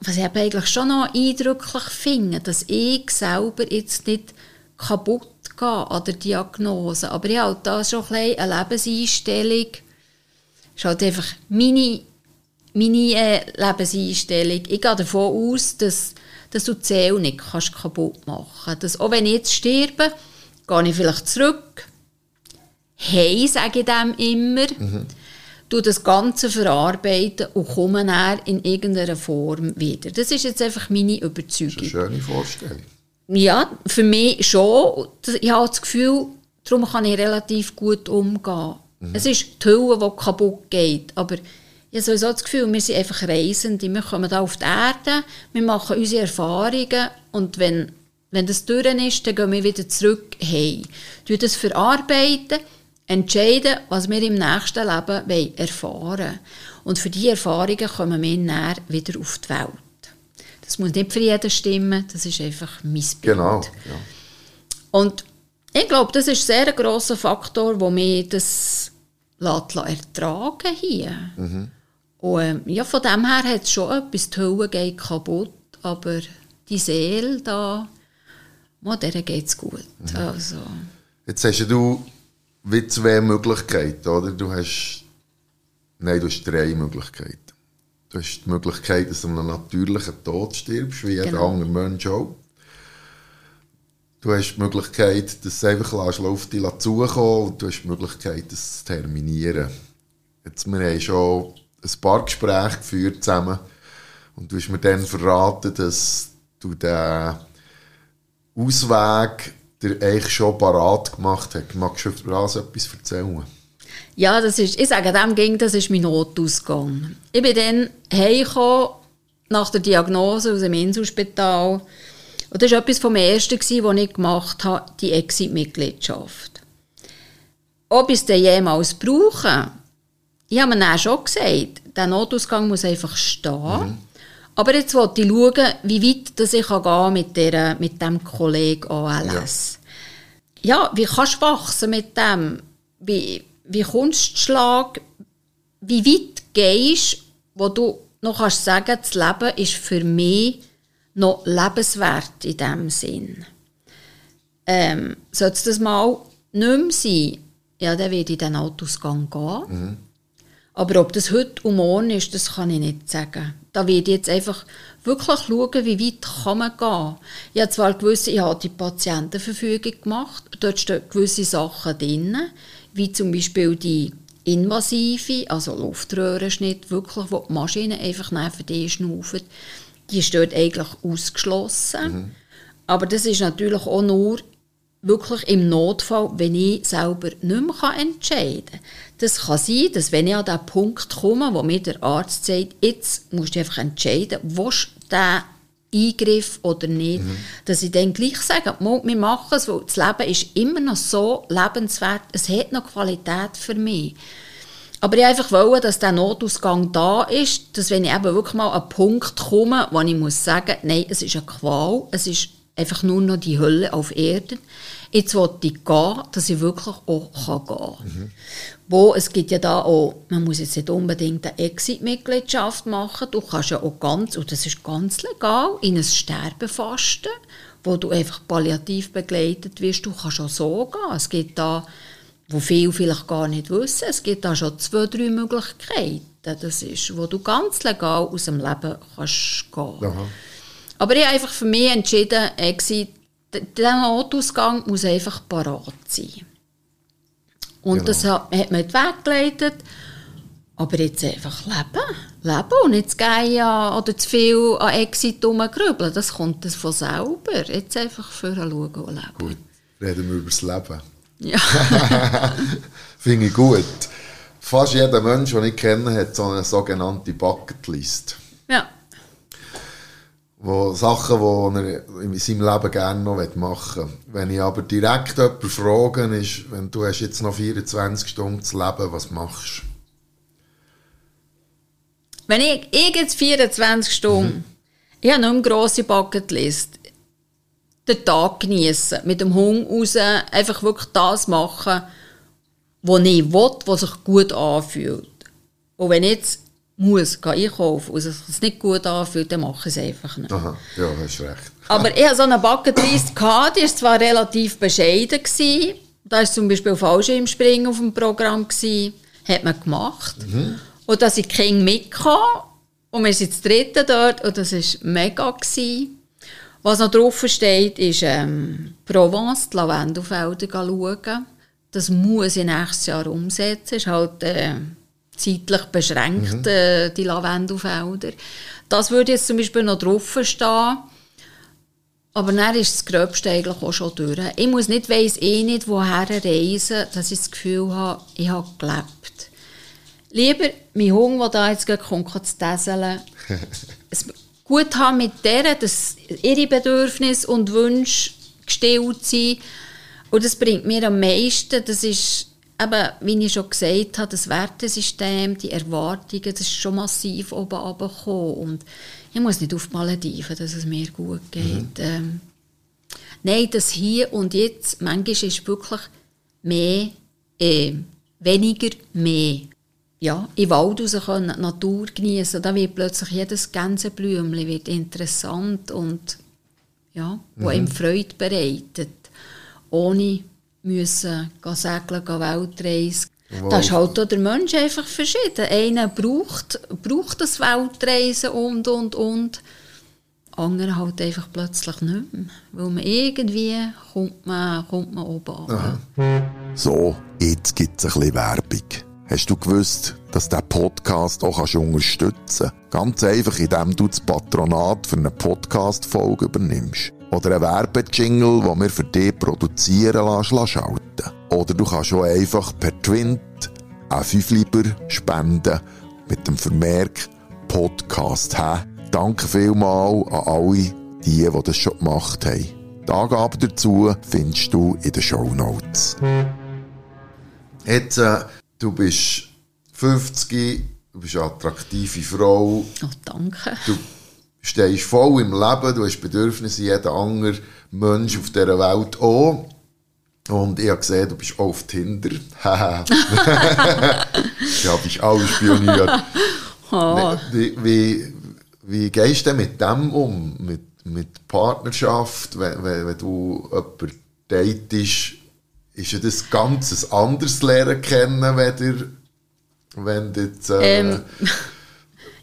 Was ich eigentlich schon noch eindrücklich finde, dass ich selber jetzt nicht kaputt gehe an der Diagnose. Aber ich habe da schon ein eine Lebenseinstellung, ist halt einfach meine, meine äh, Lebenseinstellung. Ich gehe davon aus, dass, dass du die Seele nicht kannst kaputt machen kannst. Auch wenn ich jetzt sterbe, gehe ich vielleicht zurück. Hey, sage ich dem immer. Mhm. Du das Ganze verarbeiten und komme dann in irgendeiner Form wieder. Das ist jetzt einfach meine Überzeugung. Das ist eine schöne Vorstellung. Ja, für mich schon. Ich habe das Gefühl, darum kann ich relativ gut umgehen. Mhm. Es ist die Hülle, die kaputt geht, aber ich habe sowieso das Gefühl, wir sind einfach Reisende. Wir kommen hier auf die Erde, wir machen unsere Erfahrungen und wenn, wenn das durch ist, dann gehen wir wieder zurück hey. Wir das verarbeiten, entscheiden, was wir im nächsten Leben wollen erfahren Und für diese Erfahrungen kommen wir näher wieder auf die Welt. Das muss nicht für jeden stimmen, das ist einfach mein Bild. Genau, ja. Und ich glaube, das ist ein sehr grosser Faktor, der mir das ertragen hier. Mhm. Und ähm, ja, von dem her hat es schon etwas, die Hülle geht kaputt, aber die Seele da, oh, der geht es gut. Mhm. Also. Jetzt hast du wie zwei Möglichkeiten, oder? Du hast, nein, du hast drei Möglichkeiten. Du hast die Möglichkeit, dass du einen natürlichen Tod stirbst, wie jeder genau. andere Mensch auch. Du hast die Möglichkeit, dass du einfach auf dich zukommen und du hast die Möglichkeit, das zu terminieren. Jetzt, wir haben schon ein paar Gespräche geführt zusammen und du hast mir dann verraten, dass du den Ausweg dir eigentlich schon parat gemacht hast. Magst du über das etwas erzählen? Ja, das ist, ich sage dem ging, das ist mein Notausgang. Ich bin dann heimgekommen nach der Diagnose aus dem Inselspital und das war etwas vom Ersten, was ich gemacht habe, die Exit-Mitgliedschaft. Ob ich es dann jemals brauche, ich habe mir dann schon gesagt, der Notausgang muss einfach stehen. Mhm. Aber jetzt wollte ich schauen, wie weit dass ich gehen mit, der, mit dem Kollegen ALS. Ja. ja, wie kannst du wachsen mit dem? Wie, wie kommst du Schlag? Wie weit gehst du, wo du noch kannst sagen, das Leben ist für mich noch lebenswert in diesem Sinn. Ähm, sollte das mal nicht mehr sein, ja, dann werde ich den Autosgang gehen. Mhm. Aber ob das heute und morgen ist, das kann ich nicht sagen. Da werde ich jetzt einfach wirklich schauen, wie weit kann man gehen. Ich habe zwar gewisse, ich habe die Patientenverfügung gemacht, dort stehen gewisse Sachen drin, wie zum Beispiel die invasive, also Luftröhrenschnitt, wirklich, wo die Maschine einfach neben dir schnauft die ist dort eigentlich ausgeschlossen. Mhm. Aber das ist natürlich auch nur wirklich im Notfall, wenn ich selber nicht mehr entscheiden kann. Das kann sein, dass wenn ich an den Punkt komme, wo mir der Arzt sagt, jetzt musst du einfach entscheiden, willst du diesen Eingriff oder nicht, mhm. dass ich dann gleich sage, wir machen es, weil das Leben ist immer noch so lebenswert, es hat noch Qualität für mich. Aber ich einfach wollte, dass der Notausgang da ist, dass wenn ich eben wirklich mal an einen Punkt komme, wo ich muss sagen, nein, es ist eine Qual, es ist einfach nur noch die Hölle auf Erden. Jetzt wollte ich gehen, dass ich wirklich auch gehen kann. Mhm. Wo, es gibt ja da auch, man muss jetzt nicht unbedingt eine Exit-Mitgliedschaft machen, du kannst ja auch ganz, und das ist ganz legal, in ein Sterbefasten, wo du einfach palliativ begleitet wirst, du kannst auch so gehen. Es gibt da wo viele vielleicht gar nicht wissen. Es gibt da schon zwei, drei Möglichkeiten, das ist, wo du ganz legal aus dem Leben kannst gehen. Aha. Aber ich habe einfach für mich entschieden, Exit, der Notausgang muss einfach parat sein. Und genau. das hat, hat man weggeleitet. Aber jetzt einfach leben. Leben und nicht zu gehen oder zu viel an Exit rumgrübeln. Das kommt das von selber. Jetzt einfach für schauen und leben. Gut, reden wir über das Leben. Ja. Finde ich gut. Fast jeder Mensch, den ich kenne, hat so eine sogenannte Bucketlist. Ja. Wo Sachen, die er in seinem Leben gerne noch machen will. Wenn ich aber direkt jemanden frage, ist, wenn du hast jetzt noch 24 Stunden zu leben, was machst du? Wenn ich, ich jetzt 24 Stunden, mhm. ich habe noch eine grosse Bucketlist den Tag genießen, mit dem Hund raus, einfach wirklich das machen, was ich will, was sich gut anfühlt. Und wenn jetzt muss gehen einkaufen und es sich nicht gut anfühlt, dann mache ich es einfach nicht. Aha, ja, hast recht. Aber ich hatte so eine Bucketlist, die war zwar relativ bescheiden. Gewesen. Da war zum Beispiel Fallschirmspringen auf dem Programm. Gewesen. hat man gemacht. Und da sind die Kinder mitgekommen und wir sind das dritte dort und das war mega. Gewesen. Was noch drauf steht, ist ähm, Provence, die Lavendelfelder schauen. Das muss ich nächstes Jahr umsetzen. ist halt äh, zeitlich beschränkt, äh, die Lavendelfelder. Das würde jetzt zum Beispiel noch drauf stehen. Aber dann ist das Gröbste eigentlich auch schon durch. Ich muss nicht, weiss eh nicht, woher reisen, dass ich das Gefühl habe, ich habe gelebt. Lieber mein Hund, der da jetzt gleich kommt, zu täseln, es gut haben mit der, dass ihre Bedürfnisse und Wünsche gestillt sind. Und das bringt mir am meisten, das ist eben, wie ich schon gesagt habe, das Wertesystem, die Erwartungen, das ist schon massiv oben runtergekommen. Und ich muss nicht auf die Malediven, dass es mir gut geht. Ähm, nein, das hier und jetzt, manchmal ist wirklich mehr, äh, weniger mehr. Ja, im Wald raus können, die Natur genießen, da wird plötzlich jedes Gänseblümchen wird interessant und ja, wo ihm Freude bereitet, ohne müssen gehen segeln, gehen Weltreise. Wow. Das ist halt auch der Mensch einfach verschieden. Einer braucht, braucht das Weltreisen und, und, und. Andere halt einfach plötzlich nicht mehr. Weil man irgendwie kommt man, kommt man oben an. So, jetzt gibt's ein bisschen Werbung. Hast du gewusst, dass der Podcast auch kannst unterstützen kannst? Ganz einfach, indem du das Patronat für eine Podcast-Folge übernimmst. Oder einen Werbejingle, den wir für dich produzieren lassen, schalten. Oder du kannst auch einfach per Twint auch 5 Lieber spenden mit dem Vermerk Podcast. Hä? Danke vielmals an alle, die, die das schon gemacht haben. Die Angaben dazu findest du in den Show Notes. Jetzt, äh, du bist 50, du bist eine attraktive Frau, Oh, danke. du stehst voll im Leben, du hast Bedürfnisse, jeder andere Mensch auf dieser Welt auch. Und ich habe gesehen, du bist auch auf Tinder. Haha. ja, bist auch spioniert. Oh. Wie, wie, wie gehst du denn mit dem um? Mit, mit Partnerschaft, wenn, wenn, wenn du jemanden datest, ist ja das ganz anderes Lernen kennen, wenn du, wenn du jetzt, äh, Ähm,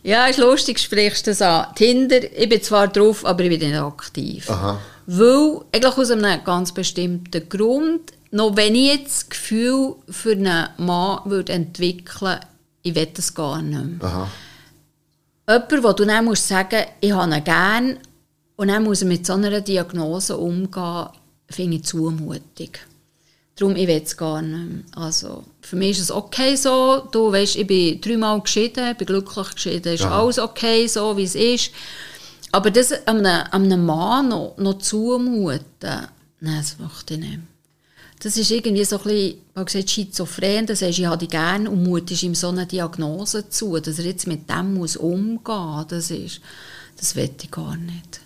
Ja, ist lustig, sprichst du das an. Tinder, ich bin zwar drauf, aber ich bin nicht aktiv. Aha. Weil, eigentlich aus einem ganz bestimmten Grund, noch wenn ich jetzt das Gefühl für einen Mann würde entwickeln ich will das gar nicht mehr. Aha. Jemand, wo du dann musst sagen, ich habe ihn gern und dann muss er mit so einer Diagnose umgehen, finde ich zumutig. Darum, ich will es gar nicht mehr. Also, für mich ist es okay so. Du weißt, ich bin dreimal geschieden, bin glücklich geschieden. Ist Aha. alles okay so, wie es ist. Aber das einem, einem Mann noch, noch zumuten, nein, das möchte ich nicht. Das ist irgendwie so ein bisschen, man gesagt, schizophren, das heißt, ich habe dich gerne und mutest ihm so eine Diagnose zu, dass er jetzt mit dem muss umgehen das ist, das will ich gar nicht.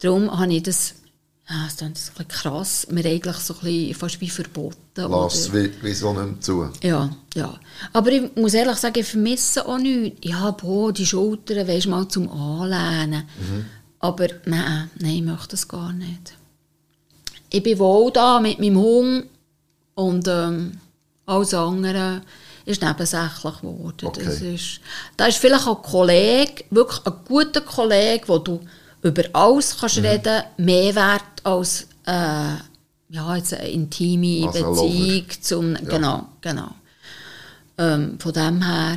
Darum habe ich das, ja, das klingt ein bisschen krass, mir eigentlich so ein bisschen fast wie verboten. Lass oder- wie, wieso nicht zu. ja, ja. Aber ich muss ehrlich sagen, ich vermisse auch nichts. Ja, boah, die Schultern, weisst du, mal zum Anlehnen. Aber nein, nein, ich möchte das gar nicht. Ich bin wohl da mit meinem Hund und ähm, alles andere ist nebensächlich geworden. Okay. Das ist, da ist vielleicht auch ein Kollege, wirklich ein guter Kollege, wo du über alles kannst reden mehr wert als äh, ja, jetzt eine intime Als ein Beziehung zum, genau, genau. Ähm, von dem her,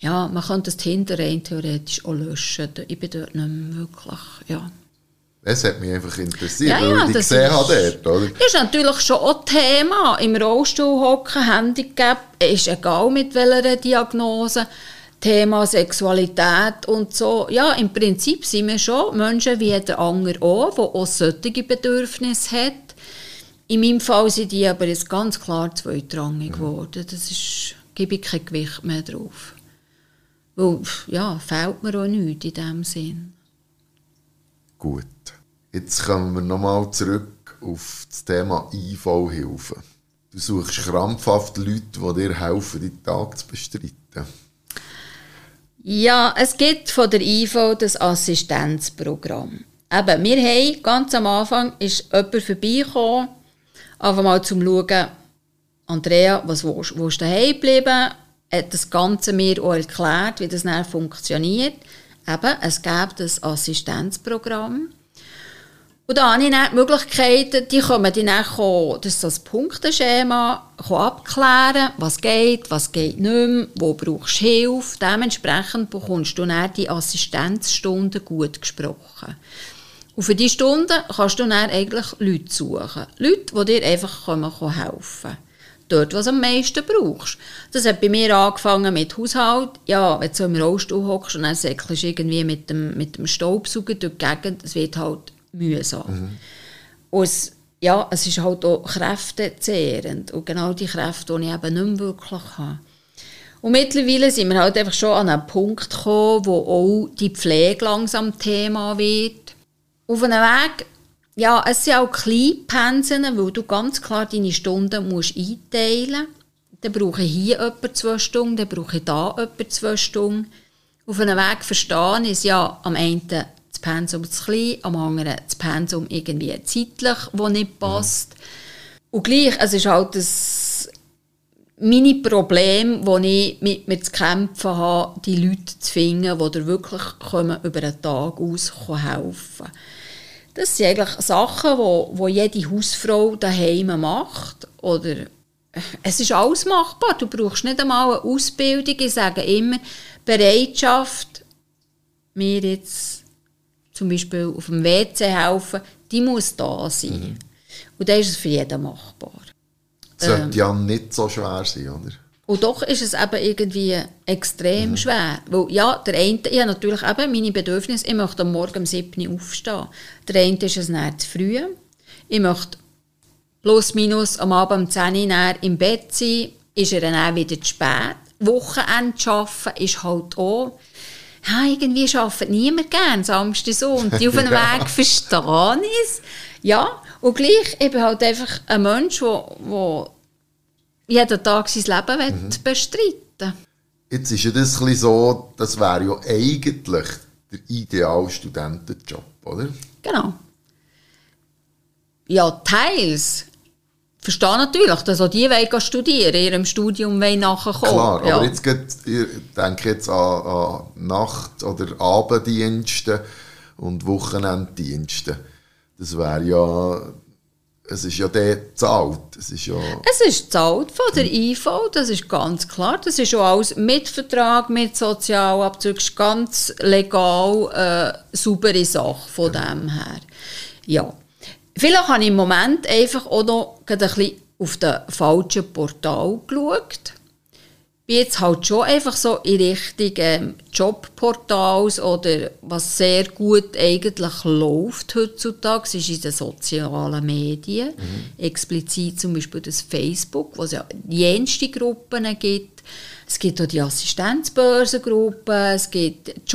ja, man könnte das Tinder rein theoretisch auch löschen. Ich bin dort nicht mehr wirklich, ja. Es hat mich einfach interessiert, Ja, weil ja, ich dich das gesehen ist- habe dort, oder? Ist natürlich schon auch Thema. Im Rollstuhl hocken, Handicap, ist egal mit welcher Diagnose. Thema Sexualität und so. Ja, im Prinzip sind wir schon Menschen wie der andere auch, der auch solche Bedürfnisse hat. In meinem Fall sind die aber jetzt ganz klar zweitrangig geworden. Das ist, gebe ich kein Gewicht mehr drauf. Weil, ja, fehlt mir auch nichts in dem Sinn. Gut. Jetzt kommen wir nochmal zurück auf das Thema IV-Hilfe. Du suchst krampfhaft Leute, die dir helfen, deinen Tag zu bestreiten. Ja, es gibt von der IV das Assistenzprogramm. Eben, wir haben, ganz am Anfang ist jemand vorbeigekommen, einfach mal zum Schauen, Andrea, was willst du? Willst du daheim bleiben hat das Ganze mir auch erklärt, wie das dann funktioniert. Eben, es gibt ein Assistenzprogramm. Und da habe ich dann die Möglichkeiten, die die dann kommen, das ist das Punkteschema, abklären, was geht, was geht nicht mehr, wo brauchst du Hilfe. Dementsprechend bekommst du dann die Assistenzstunden gut gesprochen. Und für diese Stunden kannst du dann eigentlich Leute suchen. Leute, die dir einfach helfen können. Dort, was du am meisten brauchst. Das hat bei mir angefangen mit Haushalt. Ja, wenn du so im Rollstuhl hockst und dann säckelst irgendwie mit dem, mit dem Staubsauger durch die Gegend, das wird halt mühsam. Mhm. Und es, ja, es ist halt auch kräftezehrend. Und genau die Kräfte, die ich eben nicht mehr wirklich habe. Und mittlerweile sind wir halt einfach schon an einen Punkt gekommen, wo auch die Pflege langsam Thema wird. Auf einem Weg, ja, es sind auch Kleinpensen, weil du ganz klar deine Stunden musst einteilen musst. Dann brauche ich hier etwa zwei Stunden, dann brauche ich da etwa zwei Stunden. Auf einem Weg verstehen ist ja am Ende das Pensum zu klein, am anderen das Pensum irgendwie zeitlich, das nicht passt. Mhm. Und gleich, es ist halt das meine Problem, wo ich mit mir zu kämpfen habe, die Leute zu finden, die dir wirklich kommen, über einen Tag aus helfen Das sind eigentlich Sachen, die wo, wo jede Hausfrau daheim macht. Oder es ist alles machbar. Du brauchst nicht einmal eine Ausbildung. Ich sage immer, Bereitschaft, mir jetzt zum Beispiel auf dem WC helfen, die muss da sein. Mhm. Und dann ist es für jeden machbar. Sollte ähm, ja nicht so schwer sein, oder? Und doch ist es eben irgendwie extrem mhm. schwer. Weil, ja, der eine, ich habe natürlich eben meine Bedürfnisse, ich möchte am Morgen um 7 Uhr aufstehen. Der eine ist es nicht zu früh. Ich möchte plus minus am Abend um 10 Uhr im Bett sein, ist er dann auch wieder zu spät. Wochenende arbeiten ist halt auch ha, irgendwie arbeitet niemand gerne Samstag so und die auf einem ja. Weg verstehen es. Ja, und gleich, ich bin halt einfach ein Mensch, der jeden Tag sein Leben mhm. bestreiten Jetzt ist ja das ein so, das wäre ja eigentlich der ideale Studentenjob, oder? Genau. Ja, teils verstehe natürlich, dass auch die wollen studieren, in ihrem Studium wollen nachkommen. Klar, ja. aber jetzt geht, ich denke jetzt an, an Nacht- oder Abenddienste und Wochenenddienste. Das wäre ja, es ist ja der zahlt. Es ist ja... Es ist zahlt von der IV, das ist ganz klar. Das ist schon alles mit Vertrag, mit Sozialabzug, ganz legal, äh, saubere Sache von ja. dem her. Ja. Vielleicht habe ich im Moment einfach auch noch ein bisschen auf den falschen Portal geschaut. Bin jetzt halt schon einfach so in Richtung ähm, Jobportals oder was sehr gut eigentlich läuft heutzutage, ist in den sozialen Medien. Mhm. Explizit zum Beispiel das Facebook, wo es ja jenste Gruppen gibt. Es gibt auch die Assistenzbörsengruppen, es gibt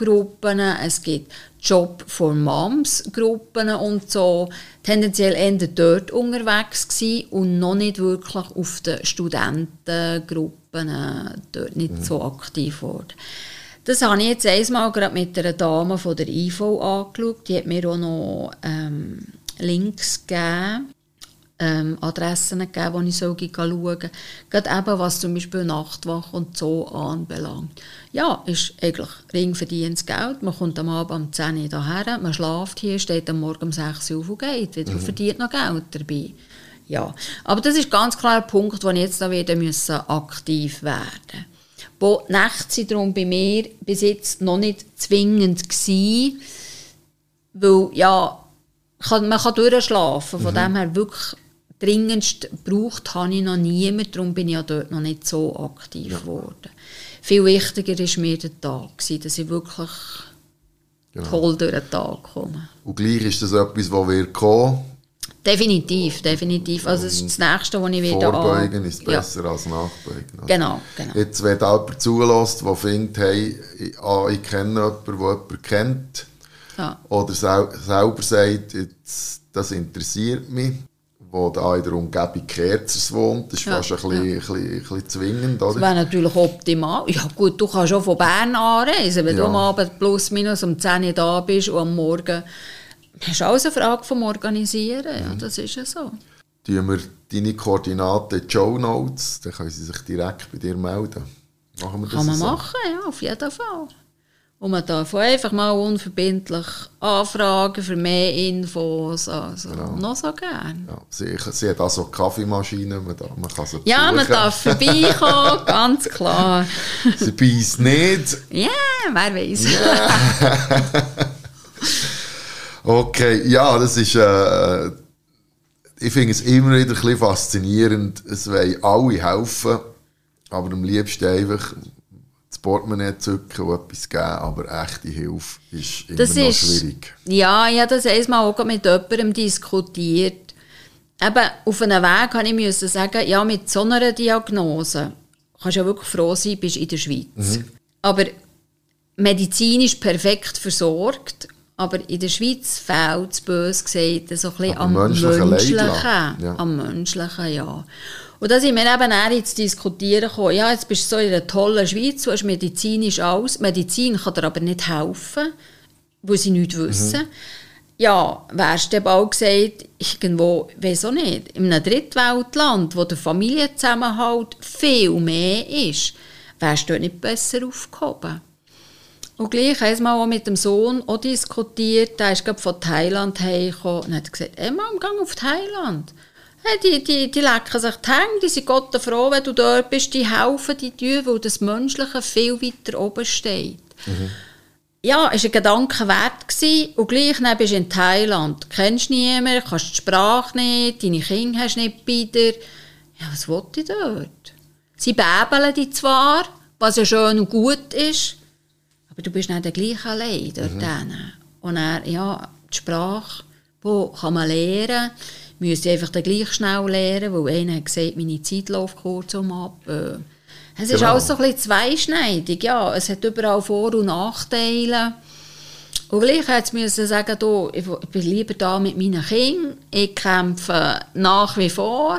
Jobgruppen, es gibt Job for Moms Gruppen und so tendenziell eher dort unterwegs gewesen und noch nicht wirklich auf den Studentengruppen äh, dort nicht mhm. so aktiv geworden. Das habe ich jetzt einmal gerade mit einer Dame von der IV angeschaut. Die hat mir auch noch ähm, Links gegeben ähm, Adressen gegeben, die ich schauen soll. Gerade eben, was zum Beispiel Nachtwache und so anbelangt. Ja, ist eigentlich ringverdientes Geld. Man kommt am Abend um 10 Uhr hierher, man schläft hier, steht am Morgen um 6 Uhr auf und geht wieder mhm. verdient noch Geld dabei. Ja, aber das ist ganz klar ein Punkt, wo ich jetzt da wieder müssen aktiv werden Wo die Nächte sind darum bei mir bis jetzt noch nicht zwingend gewesen, weil ja, man kann durchschlafen, von mhm. dem her wirklich dringendst gebraucht habe ich noch niemand, darum bin ich ja dort noch nicht so aktiv geworden. Ja. Viel wichtiger war mir der Tag, dass ich wirklich genau. toll durch den Tag komme. Und gleich ist das etwas, das wird kommen? Definitiv, definitiv. Also das ist das Nächste, was ich wieder Vorbeugen ist besser ja. als Nachbeugen. Also genau, genau. Jetzt, wenn jemand zulässt, der findet, hey, ich, ah, ich kenne jemanden, der jemanden kennt, ja. oder sel selber sagt, jetzt, das interessiert mich, wo da in der Umgebung Kerzers wohnt. Das ist ja, fast ein bisschen, ja. bisschen, bisschen zwingend, oder? Das wäre natürlich optimal. Ja gut, du kannst schon von Bern anreisen, wenn ja. du am Abend plus minus um 10 Uhr da bist und am Morgen... Das ist alles eine Frage vom Organisieren, ja, mhm. das ist ja so. Tun wir deine Koordinaten in die Show Notes, dann können sie sich direkt bei dir melden. Machen wir das Kann man so? machen, ja, auf jeden Fall. Und man darf auch einfach mal unverbindlich anfragen für mehr Infos. Also, Genau. noch so gern. Ja, sie, sie hat also Kaffeemaschine, man, darf, man kann sie Ja, man besuchen. darf vorbeikommen, ganz klar. Sie beißt nicht. Ja, wer weiß. Okay, ja, das ist... Äh, ich finde es immer wieder ein bisschen faszinierend. Es wollen alle helfen, aber am liebsten einfach Portemonnaie zücken und etwas geben, aber echte Hilfe ist immer Das noch ist, schwierig. Ja, ich habe das einmal auch mit jemandem diskutiert. Eben, auf einem Weg habe ich müssen sagen, ja, mit so einer Diagnose kannst du ja wirklich froh sein, bist in der Schweiz. Mhm. Aber medizinisch perfekt versorgt, aber in der Schweiz fehlt es, bös gesagt, so ein bisschen Aber am menschlichen Menschlichen. Ja. Am Menschlichen, ja. Und da sind wir eben auch jetzt diskutieren gekommen, ja, jetzt bist du so in einer tollen Schweiz, du hast medizinisch alles, Medizin kann dir aber nicht helfen, wo sie nichts wissen. Ja, wärst du bald gesagt, irgendwo, auch nicht, in einem Drittweltland, wo der Familienzusammenhalt viel mehr ist, wärst du nicht besser aufgehoben. Und gleich einmal auch mit dem Sohn auch diskutiert, der ist gerade von Thailand hergekommen und hat gesagt, hey Mom, geh auf Thailand. Hey, die, die, die lecken sich die Hände, die sind Gott froh, wenn du dort bist, die helfen die dir, weil das Menschliche viel weiter oben steht. Ja, es war ein Gedanke wert. Gewesen. Und gleich dann bist du in Thailand. Kennst niemanden, kannst die Sprache nicht, deine Kinder hast nicht bei dir. Ja, was will ich dort? Sie bäbeln dich zwar, was ja schön und gut ist, aber du bist nicht der gleich allein dort mhm. Und er, ja, die Sprache, wo kann man lernen, müsste ich einfach dann gleich schnell lernen, weil einer hat gesagt, meine Zeit läuft kurz um ab. Äh, Es ist Genau. alles so ein bisschen zweischneidig, ja. Es hat überall Vor- und Nachteile. Und gleich jetzt müssen sagen, du, ich ich bin lieber da mit meinen Kindern, ich kämpfe nach wie vor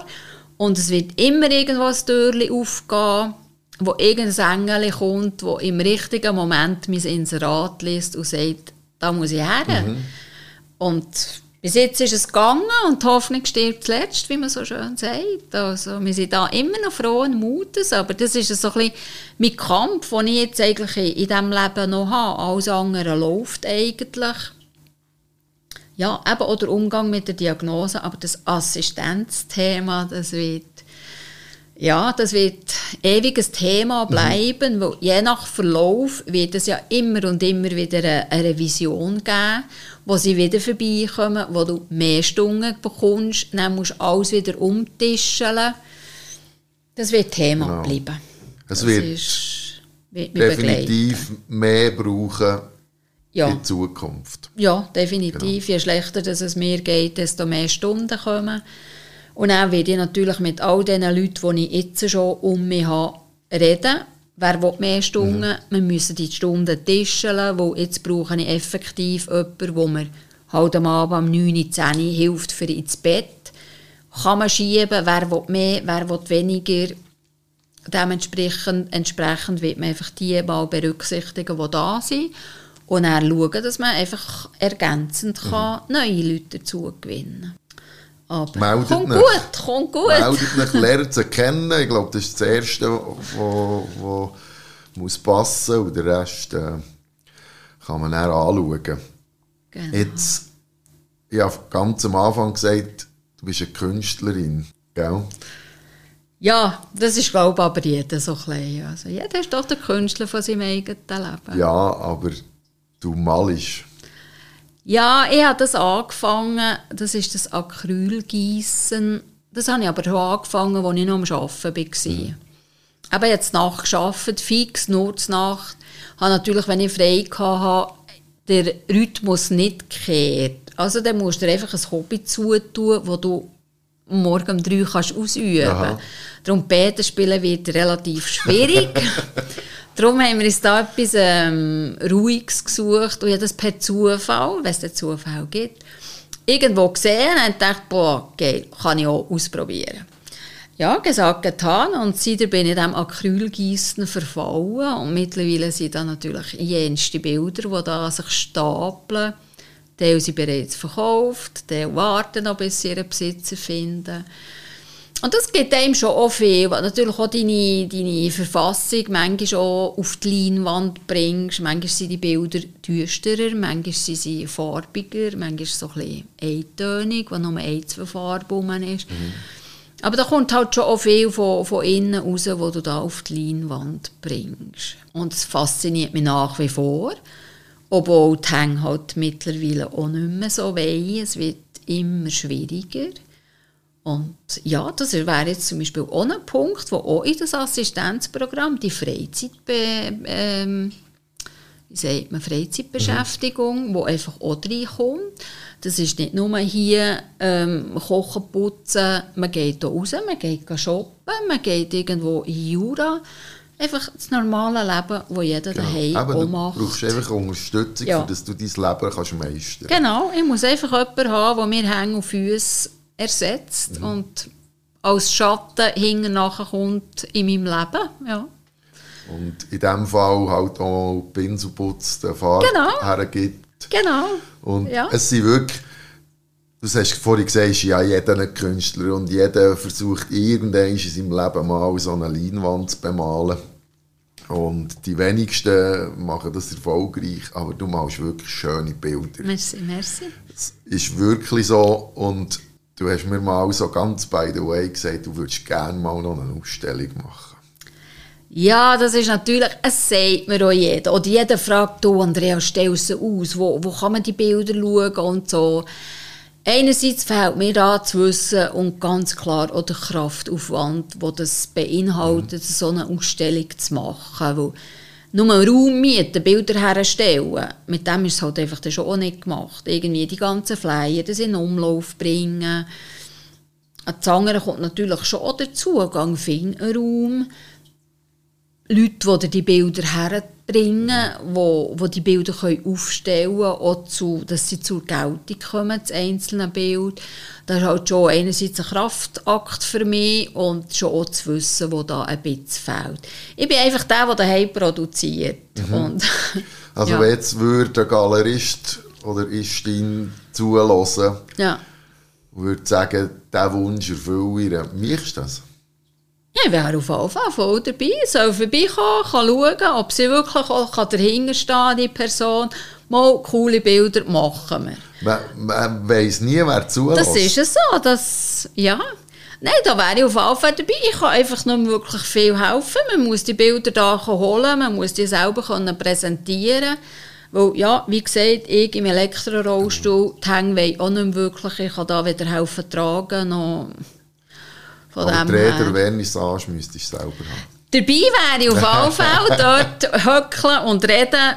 und es wird immer irgendwo ein Türchen aufgehen, wo irgendein Engel kommt, wo im richtigen Moment mein Inserat liest und sagt, da muss ich her. Und bis jetzt ist es gegangen und die Hoffnung stirbt zuletzt, wie man so schön sagt. Also, wir sind da immer noch frohen Mutes, aber das ist so ein bisschen mein Kampf, den ich jetzt eigentlich in diesem Leben noch habe. Alles andere läuft eigentlich. Ja, eben auch der Umgang mit der Diagnose, aber das Assistenzthema, das wird ja, das wird ewig ein Thema bleiben, weil je nach Verlauf wird es ja immer und immer wieder eine, eine Revision geben, wo sie wieder vorbeikommen, wo du mehr Stunden bekommst, dann musst du alles wieder umtischeln. Das wird Thema Genau. bleiben. Es wird ist, wird mich begleiten. definitiv mehr brauchen Ja. in Zukunft. Ja, definitiv. Je schlechter dass es mir geht, desto mehr Stunden kommen. Und dann werde ich natürlich mit all den Leuten, die ich jetzt schon um mich habe, reden. Wer will mehr Stunden? Wir müssen die Stunden tischeln, weil jetzt brauche ich effektiv jemanden, wo mir halt am Abend um 9, 10 Uhr hilft für ins Bett. Kann man schieben, wer will mehr, wer will weniger. Dementsprechend entsprechend wird man einfach die mal berücksichtigen, die da sind. Und dann schauen, dass man einfach ergänzend kann neue Leute dazu gewinnen Aber Meldet kommt euch. gut, kommt gut. Meldet mich, lernt sie kennen. Ich glaube, das ist das Erste, was muss passen und den Rest äh, kann man dann anschauen. Genau. Jetzt, ich habe ganz am Anfang gesagt, du bist eine Künstlerin, gell? Ja, das ist glaube ich aber jeder so klein. Also jeder ist doch der Künstler von seinem eigenen Leben. Ja, aber du malst. Ja, ich habe das angefangen, das ist das Acrylgießen. Das habe ich aber schon angefangen, als ich noch am Arbeiten war. Aber jetzt Nacht gearbeitet, fix, nur zur Nacht. Habe natürlich, wenn ich frei hatte, der Rhythmus nicht gekehrt. Also dann musst du dir einfach ein Hobby zutun, wo du morgen um drei kannst ausüben kannst. Darum Beten spielen wird relativ schwierig. Darum haben wir uns da etwas ähm, Ruhiges gesucht und ich das per Zufall, wenn es den Zufall gibt, irgendwo gesehen und gedacht, boah, geil, kann ich auch ausprobieren. Ja, gesagt, getan und seitdem bin ich dem Acrylgießen verfallen und mittlerweile sind da natürlich jenste Bilder, die da sich stapeln. Teil sind bereits verkauft, Teil warten noch, bis sie ihren Besitzer finden. Und das gibt einem schon auch viel, weil natürlich auch deine, deine Verfassung manchmal auch auf die Leinwand bringst. Manchmal sind die Bilder düsterer, manchmal sind sie farbiger, manchmal so ein bisschen eintönig, wo nur ein, zwei Farben ist. Mhm. Aber da kommt halt schon auch viel von, von innen raus, was du da auf die Leinwand bringst. Und es fasziniert mich nach wie vor. Obwohl die Hänge halt mittlerweile auch nicht mehr so weh. Es wird immer schwieriger. Und ja, das wäre jetzt zum Beispiel auch ein Punkt, wo auch in das Assistenzprogramm die Freizeit, ähm, wie sagt man, Freizeitbeschäftigung, mhm. wo einfach auch reinkommt. Das ist nicht nur hier ähm, kochen, putzen, man geht hier raus, man geht shoppen, man geht irgendwo in Jura. Einfach das normale Leben, das jeder genau. daheim Eben, auch macht. Du brauchst einfach Unterstützung, ja. dass du dein Leben kannst meistern Genau, ich muss einfach jemanden haben, der mir Hänge und Füße ersetzt mhm. und als Schatten hinten kommt in meinem Leben. Ja. Und in diesem Fall halt auch Pinselputz der Fahrt genau. hergibt. Genau. Und ja. es sind wirklich, du hast vorhin gesagt, ja, jeder ein Künstler und jeder versucht irgendwann in seinem Leben mal so eine Leinwand zu bemalen. Und die wenigsten machen das erfolgreich, aber du machst wirklich schöne Bilder. Merci, merci. Es ist wirklich so und Du hast mir mal so ganz by the way gesagt, du würdest gerne mal noch eine Ausstellung machen. Ja, das ist natürlich, es sagt mir auch jeder. Oder jeder fragt, du Andrea, stell sie aus, wo, wo kann man die Bilder schauen und so. Einerseits fehlt mir da zu wissen und ganz klar auch der Kraftaufwand, wo das beinhaltet, mhm. so eine Ausstellung zu machen. Weil nur Raum mieten, Bilder herstellen, mit dem ist es halt einfach schon auch nicht gemacht. Irgendwie die ganzen Flyer, das in Umlauf bringen. Das andere kommt natürlich schon auch dazu, Gang finden Raum. Leute, die die Bilder herbringen, wo, wo die Bilder können aufstellen können, auch zu, dass sie zur Geltung kommen, das einzelne Bild. Das ist halt schon einerseits ein Kraftakt für mich und schon auch zu wissen, wo da ein bisschen fehlt. Ich bin einfach der, der daheim produziert. Mhm. Und, also ja. jetzt würde ein Galerist oder Istin zulassen, ja. würde sagen, dieser Wunsch erfülle ich. Wie ist das? Ja, ich wäre auf jeden Fall voll dabei. Soll vorbeikommen, kann schauen, ob sie wirklich kann dahinter stehen, die Person. Mal coole Bilder machen wir. Man, man weiss nie, wer zulässt. Das ist es so. Das, ja. Nein, da wäre ich auf jeden Fall dabei. Ich kann einfach nur wirklich viel helfen. Man muss die Bilder da holen, man muss die selber können präsentieren weil, ja, wie gesagt, ich im Elektrorollstuhl, die Hänge auch nicht wirklich. Ich kann da wieder helfen tragen. Noch von Aber die Räder-Vernissage müsste ich selber haben. Dabei wäre ich auf jeden Fall dort höckeln und reden.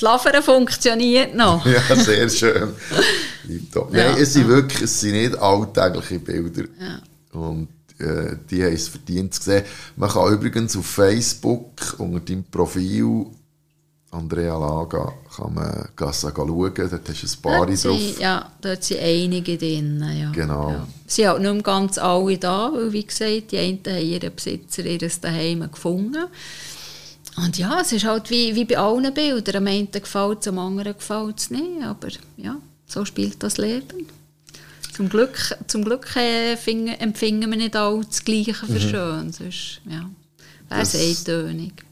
Die Lavere funktioniert noch. ja, sehr schön. ja. Nein, es sind wirklich es sind nicht alltägliche Bilder. Ja. Und äh, die haben es verdient zu sehen. Man kann übrigens auf Facebook unter deinem Profil Andrea Laga kann man schauen, dort hast du ein paar dort drauf. ja, dort sind einige drin. Ja. Genau. Ja. Sie sind halt nicht ganz alle da, weil wie gesagt, die einen haben ihren Besitzer ihres Daheim gefunden. Und ja, es ist halt wie, wie bei allen Bildern. Am einen gefällt es, am anderen gefällt es nicht. Aber ja, so spielt das Leben. Zum Glück, zum Glück äh, empfinden wir nicht alle das Gleiche für mhm. schön. Sonst ja, wäre es eintönig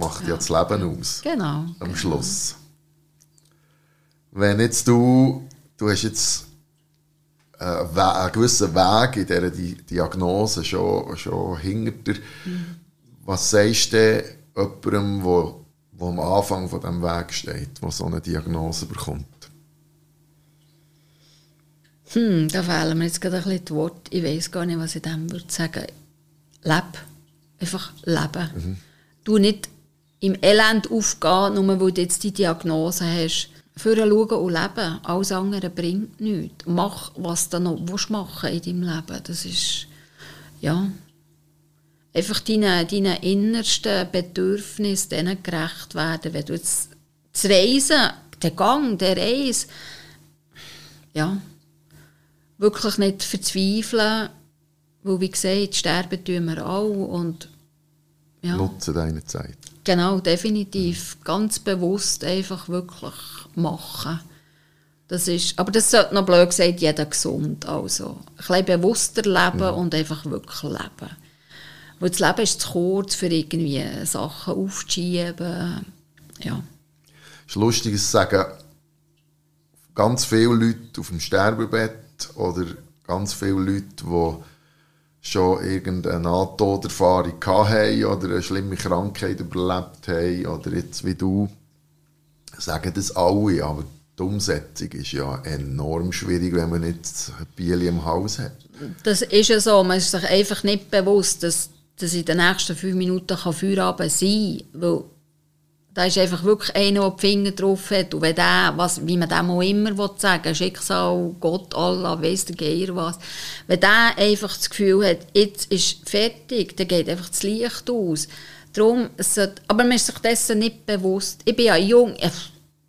macht ja. ja das Leben aus. Genau. Am genau. Schluss. Wenn jetzt du, du hast jetzt äh, einen gewissen Weg in dieser Diagnose schon, schon hinter dir. Mhm. Was sagst du jemandem, der, der am Anfang von diesem Weg steht, der so eine Diagnose bekommt? Hm, da fehlen mir jetzt gerade ein bisschen die Worte. Ich weiß gar nicht, was ich dem würde sagen. Leb. Einfach leben. Mhm. Du nicht im Elend aufgehen, nur weil du jetzt die Diagnose hast. Für schauen und leben. Alles andere bringt nichts. Mach, was du noch willst machen in deinem Leben. Das ist, ja, einfach deinen, deinen innersten Bedürfnissen denen gerecht werden. Wenn du jetzt das Reisen, der Gang, der Reise, ja, wirklich nicht verzweifeln, weil, wie gesagt, sterben tun wir alle und ja. Nutze deine Zeit. Genau, definitiv. Ganz bewusst einfach wirklich machen. Das ist, aber das sollte noch blöd gesagt jeder gesund. Also ein bisschen bewusster leben Mhm. und einfach wirklich leben. Weil das Leben ist zu kurz, für irgendwie Sachen aufzuschieben. Ja. Es ist lustig, es sagen ganz viele Leute auf dem Sterbebett oder ganz viele Leute, die schon irgendeine Nahtoderfahrung hatten oder eine schlimme Krankheit überlebt haben oder jetzt wie du, sagen das alle, aber die Umsetzung ist ja enorm schwierig, wenn man nicht Bieli im Haus hat. Das ist ja so. Man ist sich einfach nicht bewusst, dass, dass in den nächsten fünf Minuten Feierabend sein kann. Weil da ist einfach wirklich einer, der die Finger drauf hat. Und wenn der, was, wie man dem auch immer will sagen Schicksal, Gott, Allah, weiss der Geier was. Wenn der einfach das Gefühl hat, jetzt ist fertig, dann geht einfach das Licht aus. Darum, sollte, aber man ist sich dessen nicht bewusst. Ich bin ja jung. Ich,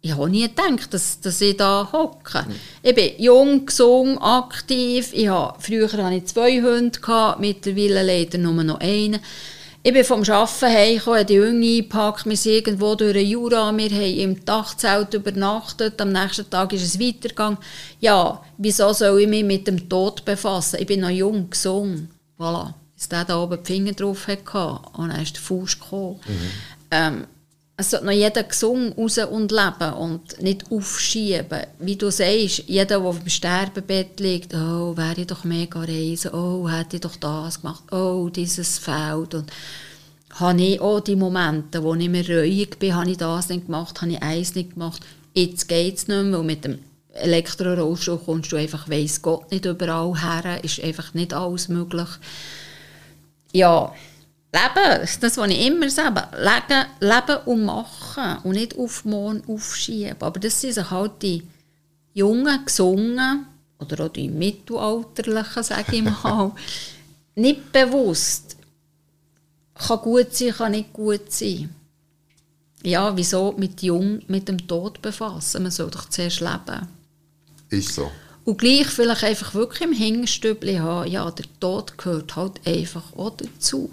ich habe nie gedacht, dass, dass ich da hocke. Ich bin jung, gesund, aktiv. Ich habe, früher hatte ich zwei Hunde, mittlerweile leider nur noch einen. Ich bin vom Arbeiten heimgekommen, die Jungen eingepackt, wir sind irgendwo durch den Jura, wir haben im Dachzelt übernachtet, am nächsten Tag ist es weitergegangen. Ja, wieso soll ich mich mit dem Tod befassen? Ich bin noch jung, gesund. Voilà. Als der da oben die Finger drauf hatte, und dann ist der Fuß gekommen. Ähm, es sollte noch jeder gesund raus und leben und nicht aufschieben. Wie du sagst, jeder, der auf dem Sterbebett liegt, oh, wäre ich doch mega reisen, oh, hätte ich doch das gemacht, oh, dieses fehlt. Und habe ich auch die Momente, wo ich mir reuig bin, habe ich das nicht gemacht, habe ich eins nicht gemacht. Jetzt geht es nicht mehr, weil mit dem Elektrorollstuhl kommst du einfach, weiss Gott, nicht überall her, ist einfach nicht alles möglich. Ja, Leben, das, was ich immer sage, leben, leben und machen und nicht auf morgen aufschieben. Aber das sind halt die Jungen, Gesungen oder auch die Mittelalterlichen, sage ich mal, nicht bewusst. Kann gut sein, kann nicht gut sein. Ja, wieso mit Jung mit dem Tod befassen? Man soll doch zuerst leben. Ist so. Und gleich vielleicht einfach wirklich im Hinterstübli haben, ja, der Tod gehört halt einfach auch dazu.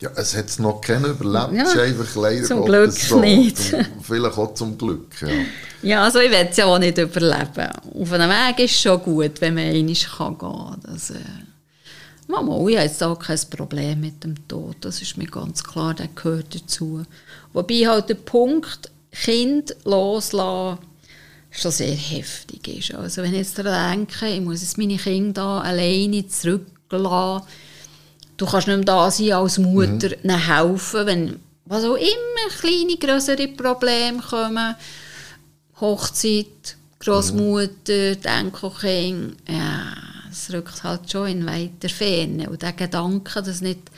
Ja, es hat es noch keinen überlebt, Ja, es ist einfach leider zum Glück so. nicht. Vielleicht auch zum Glück, ja. Ja, also ich will es ja auch nicht überleben. Auf einem Weg ist es schon gut, wenn man einmal kann gehen kann. Das, äh, Mama, ich habe jetzt auch kein Problem mit dem Tod. Das ist mir ganz klar, der gehört dazu. Wobei halt der Punkt, Kind loslassen, schon sehr heftig ist. Also wenn ich jetzt daran denke, ich muss jetzt meine Kinder alleine zurücklassen, du kannst nicht mehr da sein als Mutter, ihnen helfen, wenn was auch immer kleine, größere Probleme kommen. Hochzeit, Großmutter, mhm. Enkelkind, ja, es rückt halt schon in weiter Ferne. Und der Gedanke, dass nicht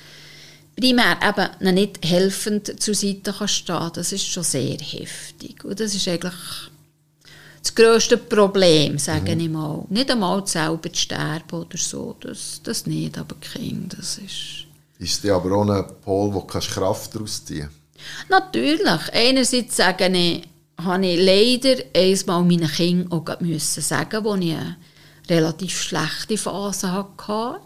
primär eben nicht helfend zur Seite kann stehen, das ist schon sehr heftig. Und das ist eigentlich das grösste Problem, sage mhm. ich mal. Nicht einmal selber zu sterben oder so, das, das nicht, aber Kind, das ist... Ist dir aber auch ein Pol, wo du Kraft daraus ziehen Natürlich. Einerseits sage ich, habe ich leider einmal meinen Kindern auch müssen sagen, wo ich eine relativ schlechte Phase hatte,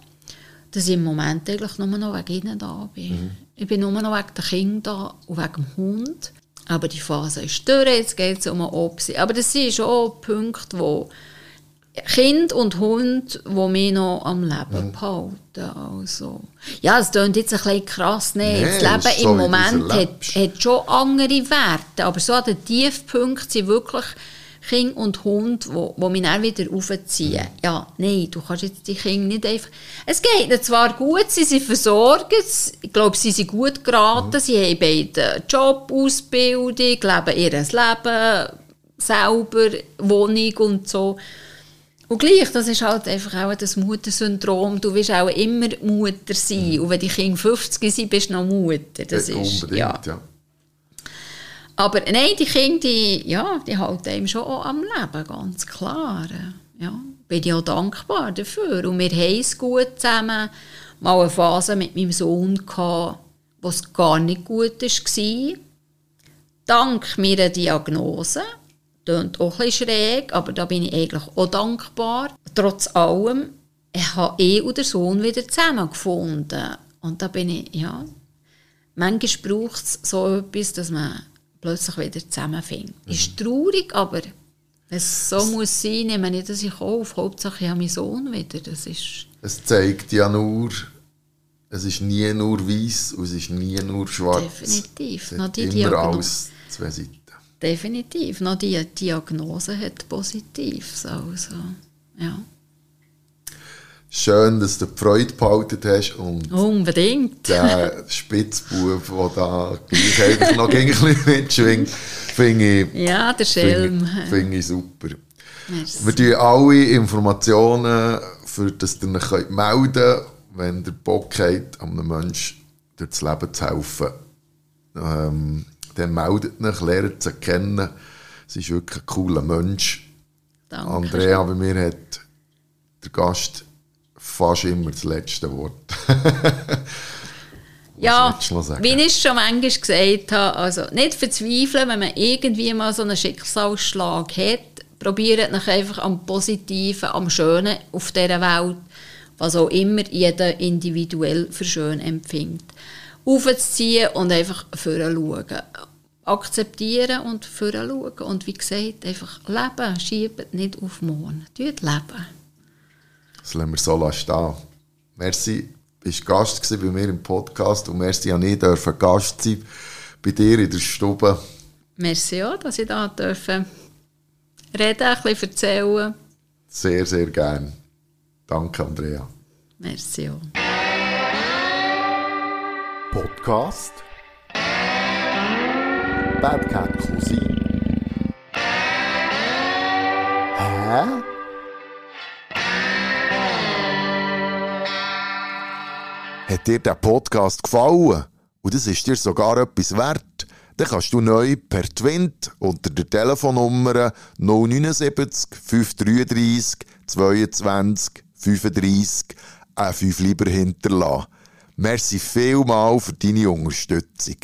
dass ich im Moment eigentlich nur noch wegen ihnen da bin. Mhm. Ich bin nur noch wegen den Kindern da und wegen dem Hund. Aber die Phase ist durch, jetzt geht es um eine Opsi. Aber das sind schon Punkte, wo Kind und Hund, die mich noch am Leben mhm. behalten. Also, ja, es klingt jetzt ein bisschen krass. Nee, nee das Leben so, im Moment hat, hat schon andere Werte. Aber so an den Tiefpunkten sind wirklich Kind und Hund, wo, wo mich dann wieder aufziehen. Mhm. Ja, nein, du kannst jetzt die Kinder nicht einfach... Es geht ihnen zwar gut, sie sind versorgt, ich glaube, sie sind gut geraten, mhm. sie haben beide Job, Ausbildung, leben ihr Leben selber, Wohnung und so. Und gleich, das ist halt einfach auch das Muttersyndrom. Du willst auch immer Mutter sein. Mhm. Und wenn die Kinder 50 sind, bist du noch Mutter. Das ja, ist, unbedingt, ja. ja. Aber nein, die Kinder, die, ja, die halten einem schon auch am Leben, ganz klar. Ja, bin ich auch dankbar dafür. Und wir haben es gut zusammen. Mal eine Phase mit meinem Sohn, gehabt, es gar nicht gut war. Dank meiner Diagnose klingt auch ein schräg, aber da bin ich eigentlich auch dankbar. Trotz allem, ich habe eh und der Sohn wieder zusammengefunden. Und da bin ich, ja, manchmal braucht es so etwas, dass man plötzlich wieder zusammenfindet. Mhm. Ist traurig, aber es so muss sein, nehme ich nicht, dass ich auf. Hauptsache, ich habe meinen Sohn wieder. Das ist... Es zeigt ja nur, es ist nie nur weiß und es ist nie nur schwarz. Definitiv. Es Noch die immer Diagnose. alles zwei Seiten. Definitiv. Noch die Diagnose hat positiv. So, also, ja. Schön, dass du die Freude behalten hast und Unbedingt. der Spitzbub, der da gleich noch ein bisschen mitschwingt, finde ich, Ja, der Schelm. finde finde ich super. Merci. Wir tun alle Informationen, für das ihr euch melden könnt, wenn ihr Bock habt, einem Menschen durch das Leben zu helfen. Ähm, dann meldet euch, lernt sie kennen. Sie ist wirklich ein cooler Mensch. Danke. Andrea, bei mir hat der Gast fast immer das letzte Wort. Ja, wie ich es schon manchmal gesagt habe, also nicht verzweifeln, wenn man irgendwie mal so einen Schicksalsschlag hat, probiert nach einfach am Positiven, am Schönen auf dieser Welt, was auch immer jeder individuell für schön empfindet, aufzuziehen und einfach schauen. Akzeptieren und schauen. Und wie gesagt, einfach leben, schiebt nicht auf morgen. Tut leben. Das lassen wir so stehen. Merci, bist Gast gewesen bei mir im Podcast und merci an ich dürfen Gast sein bei dir in der Stube. Merci auch, dass ich da dürfen reden, ein bisschen erzählen. Sehr, sehr gern. Danke, Andrea. Merci auch. Podcast Bad Cat Cousin. Hä? Hat dir der Podcast gefallen und das ist dir sogar etwas wert, dann kannst du neu per Twint unter der Telefonnummer 079 533 22 35 ein 5 lieber hinterlassen. Merci vielmal für deine Unterstützung.